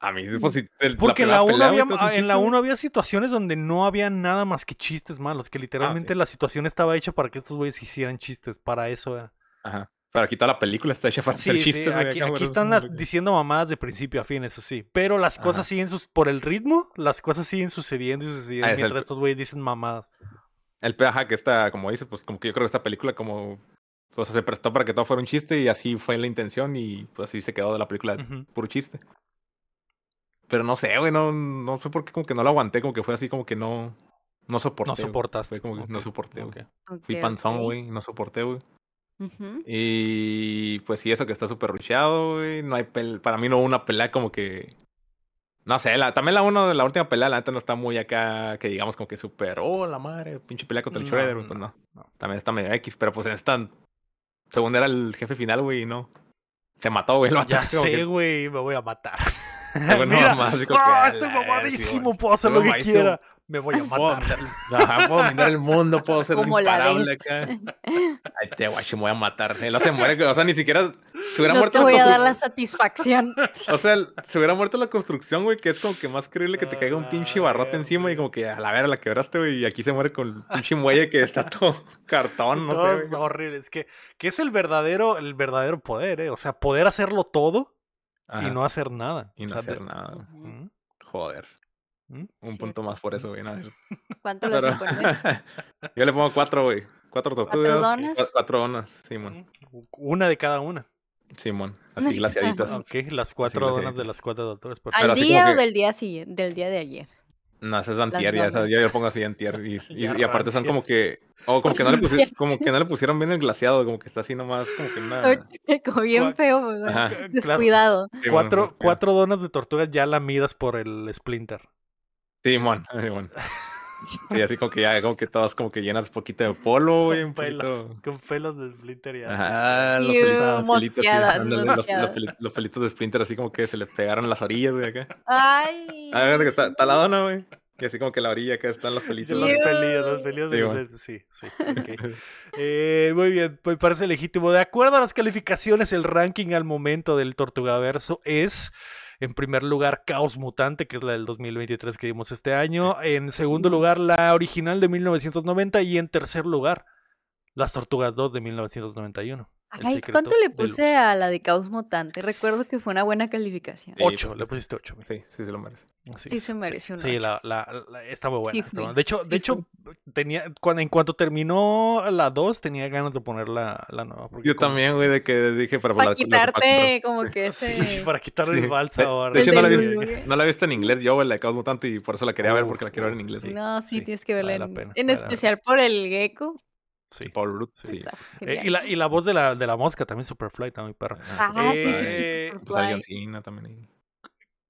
A mí, pues, sí, el- Porque la 1 pelea, güey, había, en la chiste, güey. uno había situaciones donde no había nada más que chistes malos, que literalmente sí. la situación estaba hecha para que estos güeyes hicieran chistes, para eso era. Ajá. Pero aquí toda la película está hecha para Sí, hacer sí, chistes, aquí, acá, aquí güey, están las- diciendo mamadas de principio a fin, eso sí. Pero las cosas Ajá. siguen sus, por el ritmo, las cosas siguen sucediendo y sucediendo Ah, es el- mientras estos güeyes dicen mamadas. El peaje que está, como dice, pues como que yo creo que esta película como... O sea, se prestó para que todo fuera un chiste y así fue la intención y pues así se quedó de la película Ujú. puro chiste. Pero no sé, güey, no, no sé por qué como que no lo aguanté, como que fue así como que no... No soporté. No soportaste. Fue como que no soporté, güey. Fui panzón, güey, no soporté, güey. Y pues sí, eso que está súper rushado, güey. No hay pel para mí no hubo una pelea como que. No sé, la, también la uno, la última pelea, la neta no está muy acá, que digamos como que súper, oh la madre, pinche pelea contra el No, Shredder, pues no. También está medio X, pero pues en esta, según era el jefe final, güey, y no. Se mató, güey, Ya como sé, que- güey, me voy a matar. Mira, que, ¡ah, estoy mamadísimo, puedo hacer lo que quiera. Me voy a Puedo matar. ajá, puedo dominar el mundo, puedo ser Como imparable acá. Ay, te guacho, me voy a matar. Él no se muere, o sea, ni siquiera se hubiera No muerto te voy a dar la satisfacción. O sea, se hubiera muerto la construcción, güey, que es como que más creíble que te caiga un pinche barrote encima y verga. como que a la vera la quebraste, güey, y aquí se muere con el pinche muelle que está todo cartón, no Todo sé, es horrible. Es que, que es el verdadero, el verdadero poder, ¿eh? O sea, poder hacerlo todo Ajá, y no hacer nada. y O no sea, hacer de- nada. güey. Ujú, Joder. Un Cierto. punto más por eso, güey. nada. ¿Cuánto le Pero... Yo le pongo cuatro, güey. Cuatro tortugas. donas? Cuatro donas, Simón. Una de cada una. Simón, así glaciaditas. Ok, las cuatro donas de las cuatro doctores. ¿Al Pero así día o que- del día siguiente? Del día de ayer. No, esa es antier, ya, esa, yo, lo pongo así antier. Y, y, aparte son como que. O como que, no le pusieron, Rancias. como que no le pusieron bien el glaciado, como que está así nomás, como que una. Como bien feo. Descuidado. Sí, bueno, Cuatro, pues, cuatro donas de tortugas ya lamidas por el Splinter. Simón, Simón. Sí, así como que ya, como que todas como que llenas poquito de polo, güey, un Con pelos, poquito. con pelos de Splinter ya. Ajá, los pelitos, pelitos, mosqueadas, los, los mosqueadas. peli- los pelitos de Splinter así como que se le pegaron las orillas, güey, acá. Ay. Ah, fíjate que está, está la dona, güey. Y así como que la orilla acá están los Y pelitos. los Ew. pelillos, los pelillos de, Sí, bueno. sí, sí. Eh, muy bien, me parece legítimo. De acuerdo a las calificaciones, el ranking al momento del Tortugaverso es, en primer lugar, Caos Mutante, que es la del 2023 que vimos este año. En segundo lugar, la original de 1990. Y en tercer lugar, Las Tortugas 2 de 1991. El Ay, ¿cuánto le puse a la de Caos Mutante? Recuerdo que fue una buena calificación. Sí, 8, pues, le pusiste 8. Sí, sí, se lo merece. Sí se mereció una Sí, la, la, la- está muy buena. Sí está fui, buena. De hecho, sí de hecho tenía, cuando, en cuanto terminó la 2, tenía ganas de poner la, la nueva. Yo como- también, güey, de que dije para Para la- la- quitarte como que Sí, ese... para quitarle Sí. el balsa ahora. de hecho, no la, vi, no la he visto en inglés yo, güey, la de Caos Mutante, y por eso la quería ver, porque la quiero ver en inglés. No, sí, Sí, tienes que verla en, pena, en especial por el gecko. Sí. Paul Rudd, Sí. sí. Está Eh, y, la, y la voz de la, de la mosca también, Superfly, está muy perra. Ajá, Ah, sí, sí, Superfly. Eh, sí, Pues a John Superfly. Cena también.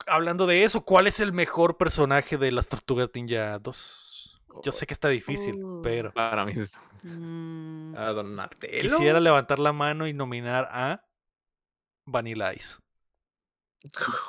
Hablando de eso, ¿cuál es el mejor personaje de las Tortugas Ninja 2? Yo sé que está difícil, Uh. pero Para mí es Mm, a Donatello. quisiera levantar la mano y nominar a Vanilla Ice.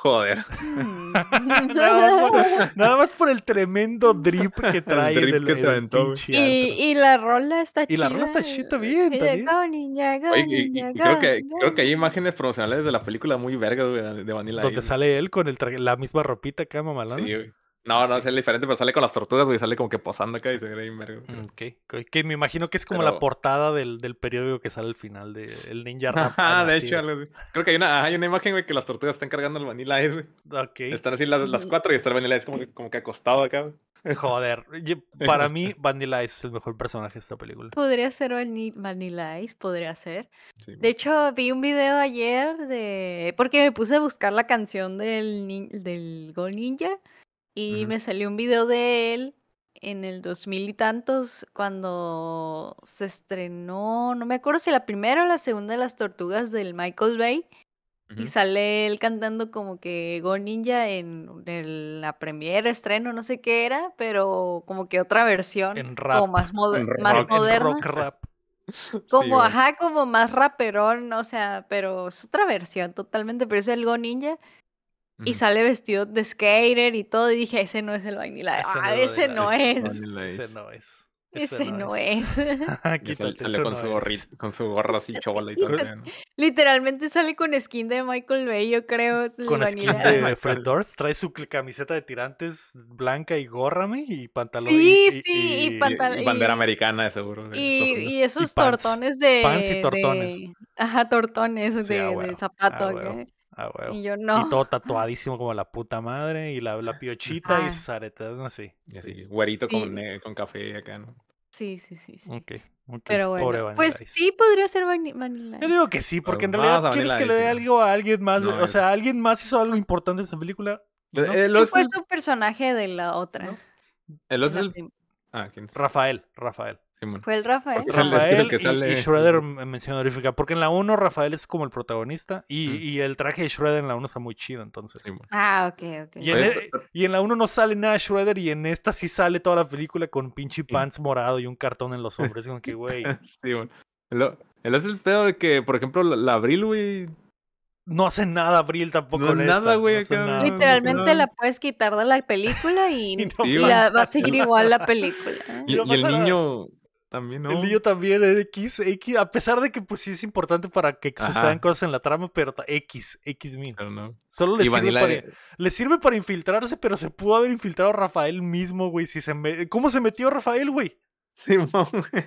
Joder. mm. nada, más por, nada más por el tremendo drip que trae drip del, que se aventó, y, y la rola está Y chida. la rola está chida también, Y de también. Go Ninja, Go Oye, y, y- Ninja, y creo que creo que hay imágenes promocionales de la película muy vergas, güey, de- Vanilla Donde sale él con el traje- la misma ropita acá, mamalona. Sí, güey. No, no, es diferente, pero sale con las tortugas, güey, sale como que posando acá y se ve güey. Mm, Ok, ok, que me imagino que es como la portada del, del periódico que sale al final de el Ninja Rap. Ajá, de hecho, algo así. creo que hay una, hay una imagen, güey, que las tortugas están cargando el Vanilla Ice, güey. Ok, Están así las, las cuatro y está el Vanilla Ice como que, como que acostado acá, güey. joder. yo- Para mí, Vanilla Ice es el mejor personaje de esta película. Podría ser Vani- Vanilla Ice, podría ser. Sí, De hecho, vi un video ayer de... Porque me puse a buscar la canción del, nin- del Go Ninja y me salió un video de él en el 2000 y tantos cuando se estrenó, no me acuerdo si la primera o la segunda de las tortugas del Michael Bay y sale él cantando como que Go Ninja en el- la premiere, estreno, no sé qué era, pero como que otra versión En como rap. más, moder- En más rock, En moderna. rock rap. Como, Sí, ajá, como más raperón, o sea, pero es otra versión totalmente, pero es el Go Ninja y sale vestido de skater y todo, y dije, ese no es el Vanilla. Ese no ah, es ese no es. Ese no es. Ese no es. sale con no su eres. gorrito, con su gorra así chola y todo. ¿no? Literalmente sale con skin de Michael Bay, yo creo. Con skin de. Fred Durst, trae su camiseta de tirantes blanca y górrame y pantalón. Sí, y, sí, y Y- y bandera y- americana, de seguro. de Y, esos pants. tortones de. Pants y tortones. de- Ajá, tortones Sí, de, a de huevo, zapato. Ah. Y yo Y no. todo tatuadísimo como la puta madre y la, la piochita y sus aretas, no sé. Y así, güerito Sí. con, ne- con café acá, ¿no? Sí, sí, sí. sí. Ok, ok. Pero Pobre bueno, pues Ice. sí podría ser Vani- Vanilla Yo digo que sí, porque en realidad quieres Vanilla que le dé algo a alguien más. No, o sea, alguien más hizo algo importante en esta película. Eh, No. El ¿Quién Oz fue su personaje de la otra? ¿No? el es el- Ah, ¿quién es? Rafael, Rafael. Simón. ¿Fue el Rafael? Porque es el- es que es el Rafael que y- sale- y, Shredder en mención honorífica. Porque en la 1 Rafael es como el protagonista y, Mm. y el traje de Shredder en la 1 está muy chido, entonces. Simón. Ah, ok, ok. Y en, e- y en la 1 no sale nada de Shredder y en esta sí sale toda la película con pinche pants morado y un cartón en los hombros. Como que, güey, Simón. El, O- el Oz es el pedo de que, por ejemplo, la, la Abril, güey. no hace nada Abril tampoco. No, esta, nada, güey, no hace nada. Literalmente nada. la puedes quitar de la película y, Y no y pasa la, va a seguir igual la película. ¿eh? Y, y el niño también, ¿no? El niño también es X, X, a pesar de que pues sí es importante para que sucedan cosas en la trama, pero X, X no. Solo le sirve, para, le sirve para infiltrarse, pero se pudo haber infiltrado Rafael mismo, güey. Si se me- ¿Cómo se metió Rafael, güey? Simón, güey.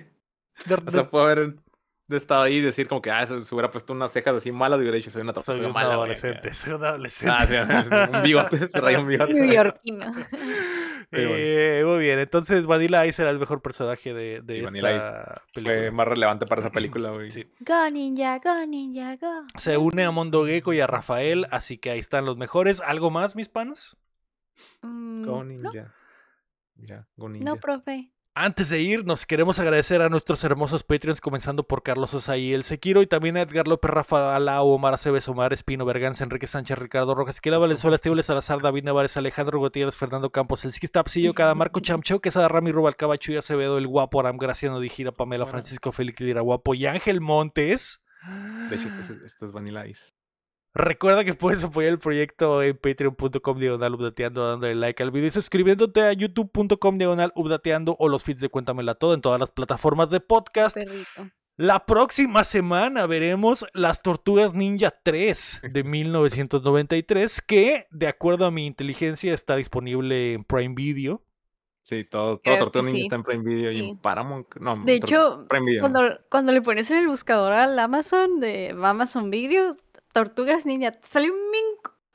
De- O sea, de- puede haber estado ahí y decir como que, ah, se, se hubiera puesto unas cejas así malas y hubiera dicho, soy una soy tortuga un mala, güey. adolescente, soy un adolescente. Ah, sí, un bigote, se raya un bigote. Neoyorquino. Eh, muy bien, entonces Vanilla Ice era el mejor personaje de, de esta Vanilla Ice película. Fue más relevante para esa película, güey. Sí. Go ninja, go ninja, go. Se une a Mondo Gecko y a Rafael, así que ahí están los mejores. ¿Algo más, mis panas? Mm, Go no, Ninja. Ya, Go Ninja. no, profe. Antes de ir, nos queremos agradecer a nuestros hermosos Patreons, comenzando por Carlos Osaí El Sequiro y también a Edgar López, Rafa Alao, Omar Aceves, Omar Espino, Berganza, Enrique Sánchez, Ricardo Rojas, Esquila Valenzuela, Estíbal Salazar, David Navarez, Alejandro Gutiérrez, Fernando Campos, El Tapsillo, Cada Marco Chamcho, Quesada Rami, Rubalcaba, Chuy Acevedo, El Guapo, Aram Graciano, Dijira, Pamela. Francisco Félix Lira Guapo y Ángel Montes. De hecho, esto es, esto es Vanilla Ice. Recuerda que puedes apoyar el proyecto en patreon.com diagonal updateando dándole like al video y suscribiéndote a youtube.com diagonal updateando o los feeds de Cuéntamela Todo en todas las plataformas de podcast. Perrito. La próxima semana veremos Las Tortugas Ninja 3 de 1993 que, de acuerdo a mi inteligencia, está disponible en Prime Video. Sí, todo, todo Tortuga Ninja sí. está en Prime Video y en Paramount. No, De hecho, Prime Video. ¿no? cuando, cuando le pones en el buscador al Amazon de Amazon Video, Tortugas Ninja, sale un,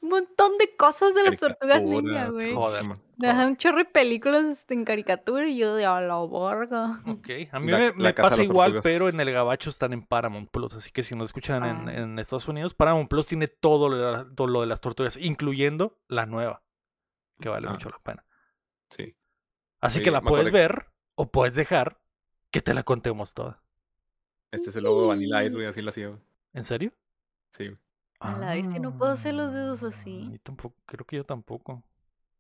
montón de cosas de las Tortugas Ninja, güey. Joder. Dejan un chorro de películas este, en caricatura y yo de a la borga. Ok, a mí La- me, la pasa igual, Tortugas. pero en el Gabacho están en Paramount Plus. Así que si nos escuchan en, Ah. en Estados Unidos, Paramount Plus tiene todo lo, de la- todo lo de las tortugas, incluyendo la nueva, que vale Ah. mucho la pena. Sí. Así Sí, que la puedes ver o puedes dejar que te la contemos toda. Este es el logo de Vanilla Ice, güey, así lo hacía. ¿En serio? Sí. A la bestia, no puedo hacer los dedos así. Ah, yo tampoco, creo que yo tampoco.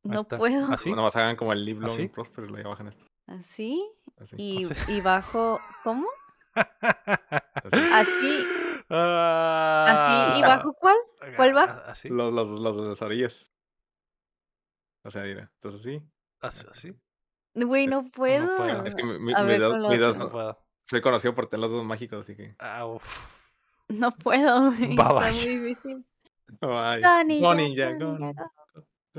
Ahí No está. puedo. ¿Así? Nada más hagan como el Long ¿Así? and Prosper y bajan esto. Así Así. y, Así. y bajo, ¿cómo? así. Así, Ah. así y bajo cuál? ¿Cuál va? Ah, Así, Los, los, las orillas. O sea, mira. Entonces así. así, así. Güey, no puedo. puedo. Es que mi, mi- ver, otra. No puedo. soy conocido por tener los dedos mágicos, así que. Ah, uf. No puedo, Está muy difícil.